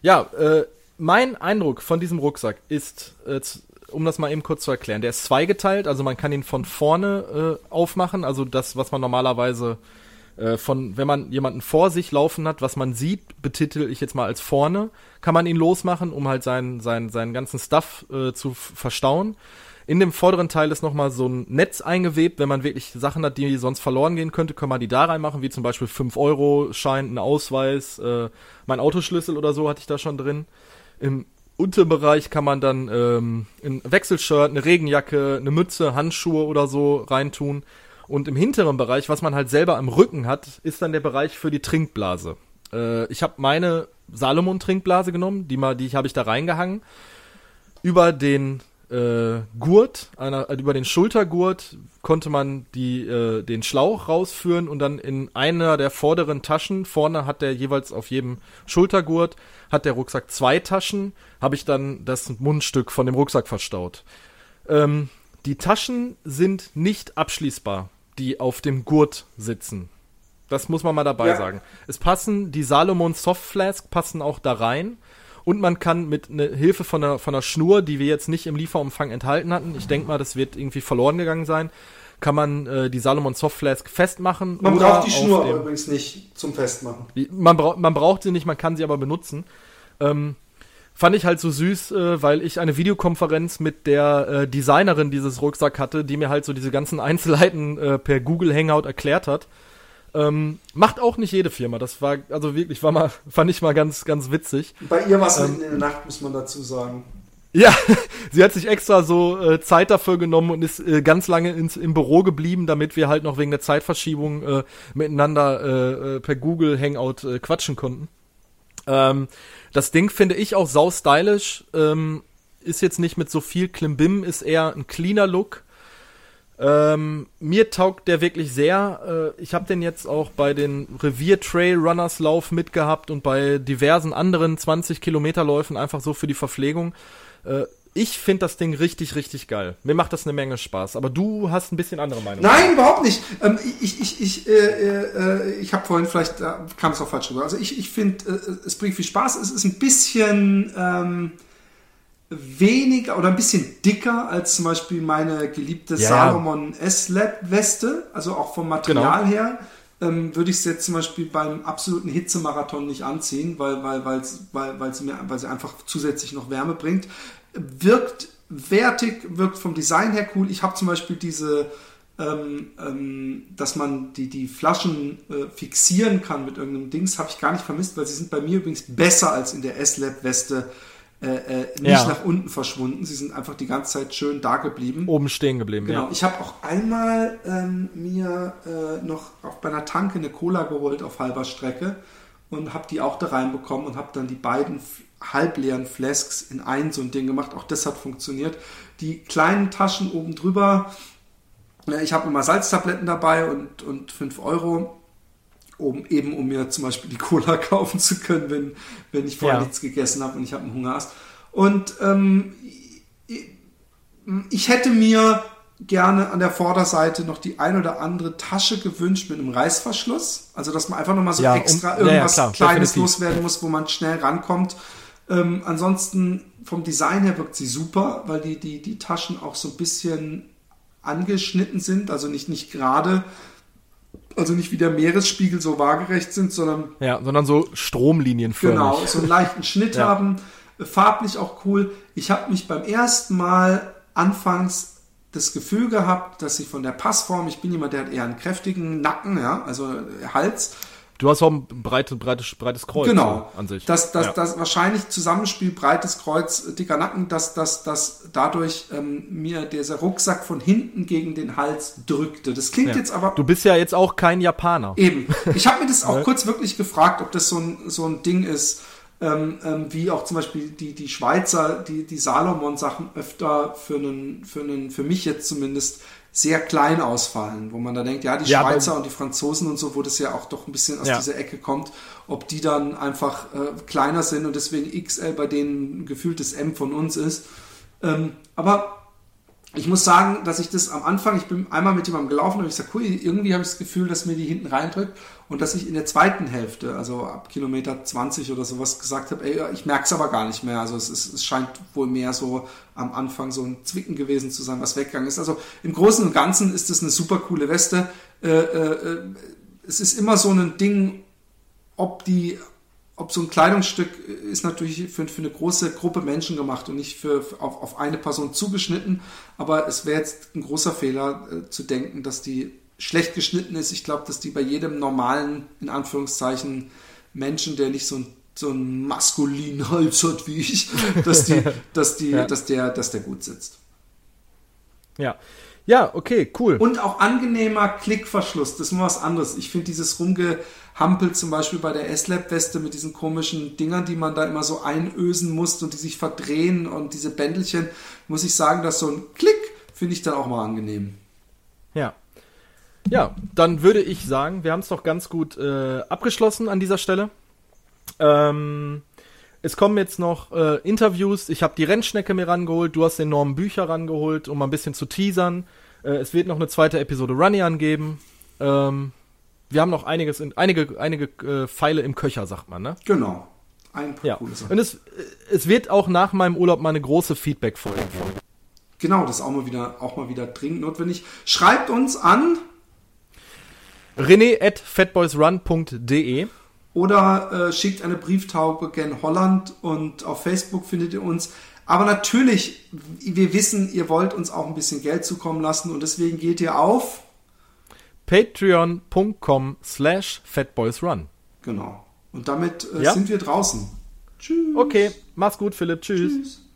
ja, äh, mein Eindruck von diesem Rucksack ist, äh, um das mal eben kurz zu erklären, der ist zweigeteilt, also man kann ihn von vorne äh, aufmachen, also das, was man normalerweise äh, von, wenn man jemanden vor sich laufen hat, was man sieht, betitel ich jetzt mal als vorne, kann man ihn losmachen, um halt seinen, seinen, seinen ganzen Stuff äh, zu verstauen. In dem vorderen Teil ist nochmal so ein Netz eingewebt. Wenn man wirklich Sachen hat, die sonst verloren gehen könnte, kann man die da reinmachen, wie zum Beispiel 5-Euro-Schein, ein Ausweis, äh, mein Autoschlüssel oder so hatte ich da schon drin. Im Unterbereich kann man dann ähm, ein Wechselshirt, eine Regenjacke, eine Mütze, Handschuhe oder so reintun. Und im hinteren Bereich, was man halt selber am Rücken hat, ist dann der Bereich für die Trinkblase. Äh, ich habe meine Salomon-Trinkblase genommen, die, mal, die habe ich da reingehangen. Über den äh, Gurt, einer, also über den Schultergurt konnte man die, äh, den Schlauch rausführen und dann in einer der vorderen Taschen, vorne hat der jeweils auf jedem Schultergurt, hat der Rucksack zwei Taschen, habe ich dann das Mundstück von dem Rucksack verstaut. Ähm, die Taschen sind nicht abschließbar, die auf dem Gurt sitzen. Das muss man mal dabei ja. sagen. Es passen, die Salomon Soft Flask passen auch da rein. Und man kann mit ne Hilfe von einer, von einer Schnur, die wir jetzt nicht im Lieferumfang enthalten hatten, ich denke mal, das wird irgendwie verloren gegangen sein, kann man äh, die Salomon Soft Flask festmachen. Man braucht die Schnur dem, übrigens nicht zum Festmachen. Man, bra man braucht sie nicht, man kann sie aber benutzen. Ähm, fand ich halt so süß, äh, weil ich eine Videokonferenz mit der äh, Designerin dieses Rucksack hatte, die mir halt so diese ganzen Einzelheiten äh, per Google Hangout erklärt hat. Ähm, macht auch nicht jede Firma. Das war, also wirklich, war mal, fand ich mal ganz, ganz witzig. Bei ihr war es ähm, mitten in der Nacht, muss man dazu sagen. Ja, sie hat sich extra so äh, Zeit dafür genommen und ist äh, ganz lange ins, im Büro geblieben, damit wir halt noch wegen der Zeitverschiebung äh, miteinander äh, äh, per Google Hangout äh, quatschen konnten. Ähm, das Ding finde ich auch sau stylisch. Ähm, ist jetzt nicht mit so viel Klimbim, ist eher ein cleaner Look. Ähm, mir taugt der wirklich sehr. Äh, ich habe den jetzt auch bei den Revier Trail Runners Lauf mitgehabt und bei diversen anderen 20 Kilometer Läufen einfach so für die Verpflegung. Äh, ich finde das Ding richtig, richtig geil. Mir macht das eine Menge Spaß. Aber du hast ein bisschen andere Meinung. Nein, überhaupt nicht. Ähm, ich ich, ich, äh, äh, ich habe vorhin vielleicht, da kam es auch falsch rüber. Also ich, ich finde, äh, es bringt viel Spaß. Es ist ein bisschen ähm, weniger oder ein bisschen dicker als zum Beispiel meine geliebte ja. Salomon S-Lab-Weste. Also auch vom Material genau. her. Ähm, würde ich es jetzt zum Beispiel beim absoluten Hitzemarathon nicht anziehen, weil, weil, weil, weil, sie mir, weil sie einfach zusätzlich noch Wärme bringt wirkt wertig, wirkt vom Design her cool. Ich habe zum Beispiel diese, ähm, ähm, dass man die, die Flaschen äh, fixieren kann mit irgendeinem Dings, habe ich gar nicht vermisst, weil sie sind bei mir übrigens besser als in der S-Lab-Weste. Äh, äh, nicht ja. nach unten verschwunden. Sie sind einfach die ganze Zeit schön da geblieben. Oben stehen geblieben, genau. Ja. Ich habe auch einmal ähm, mir äh, noch auch bei einer Tanke eine Cola geholt auf halber Strecke und habe die auch da reinbekommen und habe dann die beiden halbleeren Flasks in ein so ein Ding gemacht. Auch das hat funktioniert. Die kleinen Taschen oben drüber, ich habe immer Salztabletten dabei und, und 5 Euro, um, eben um mir zum Beispiel die Cola kaufen zu können, wenn, wenn ich vorher ja. nichts gegessen habe und ich habe einen Hunger. Und ähm, ich hätte mir gerne an der Vorderseite noch die ein oder andere Tasche gewünscht mit einem Reißverschluss. Also, dass man einfach nochmal so ja, extra um, irgendwas ja, Kleines definitiv. loswerden muss, wo man schnell rankommt. Ähm, ansonsten vom Design her wirkt sie super, weil die, die, die Taschen auch so ein bisschen angeschnitten sind, also nicht, nicht gerade, also nicht wie der Meeresspiegel so waagerecht sind, sondern. Ja, sondern so Stromlinienförmig. Genau, so einen leichten Schnitt ja. haben. Farblich auch cool. Ich habe mich beim ersten Mal anfangs das Gefühl gehabt, dass ich von der Passform, ich bin jemand, der hat eher einen kräftigen Nacken, ja, also Hals, Du hast auch ein breite, breites, breites Kreuz genau. an sich. Das, das, ja. das wahrscheinlich Zusammenspiel breites Kreuz, dicker Nacken, dass, dass, dass dadurch ähm, mir dieser Rucksack von hinten gegen den Hals drückte. Das klingt ja. jetzt aber. Du bist ja jetzt auch kein Japaner. Eben. Ich habe mir das auch kurz wirklich gefragt, ob das so ein, so ein Ding ist. Ähm, ähm, wie auch zum Beispiel die, die Schweizer, die, die Salomon-Sachen öfter für, einen, für, einen, für mich jetzt zumindest sehr klein ausfallen, wo man da denkt, ja, die ja, Schweizer und die Franzosen und so, wo das ja auch doch ein bisschen aus ja. dieser Ecke kommt, ob die dann einfach äh, kleiner sind und deswegen XL bei denen gefühltes M von uns ist. Ähm, aber ich muss sagen, dass ich das am Anfang, ich bin einmal mit jemandem gelaufen und ich sage, cool, irgendwie habe ich das Gefühl, dass mir die hinten reindrückt und dass ich in der zweiten Hälfte, also ab Kilometer 20 oder sowas gesagt habe, ey, ich merke es aber gar nicht mehr. Also es, ist, es scheint wohl mehr so am Anfang so ein Zwicken gewesen zu sein, was weggegangen ist. Also im Großen und Ganzen ist das eine super coole Weste. Äh, äh, es ist immer so ein Ding, ob die ob so ein Kleidungsstück ist natürlich für, für eine große Gruppe Menschen gemacht und nicht für, für auf, auf eine Person zugeschnitten. Aber es wäre jetzt ein großer Fehler äh, zu denken, dass die schlecht geschnitten ist. Ich glaube, dass die bei jedem normalen, in Anführungszeichen, Menschen, der nicht so ein so einen maskulinen Hals hat wie ich, dass die, dass die, ja. dass der, dass der gut sitzt. Ja, ja, okay, cool. Und auch angenehmer Klickverschluss, das ist mal was anderes. Ich finde dieses Rumgehampel zum Beispiel bei der S-Lab-Weste mit diesen komischen Dingern, die man da immer so einösen muss und die sich verdrehen und diese Bändelchen, muss ich sagen, dass so ein Klick finde ich dann auch mal angenehm. Ja. Ja, dann würde ich sagen, wir haben es doch ganz gut äh, abgeschlossen an dieser Stelle. Ähm, es kommen jetzt noch äh, Interviews. Ich habe die Rennschnecke mir rangeholt. Du hast den Norman Bücher rangeholt, um mal ein bisschen zu teasern. Äh, es wird noch eine zweite Episode Runny geben. Ähm, wir haben noch einiges, in, einige, einige äh, Pfeile im Köcher, sagt man, ne? Genau. Ein paar ja. coole Sachen. Und es, es wird auch nach meinem Urlaub mal eine große Feedback-Folge geben. Genau, das ist auch mal wieder, auch mal wieder dringend notwendig. Schreibt uns an rené at fatboysrun.de oder äh, schickt eine Brieftaube gen Holland und auf Facebook findet ihr uns. Aber natürlich, wir wissen, ihr wollt uns auch ein bisschen Geld zukommen lassen und deswegen geht ihr auf patreon.com slash fatboysrun. Genau. Und damit äh, ja? sind wir draußen. Tschüss. Okay, mach's gut, Philipp. Tschüss. Tschüss.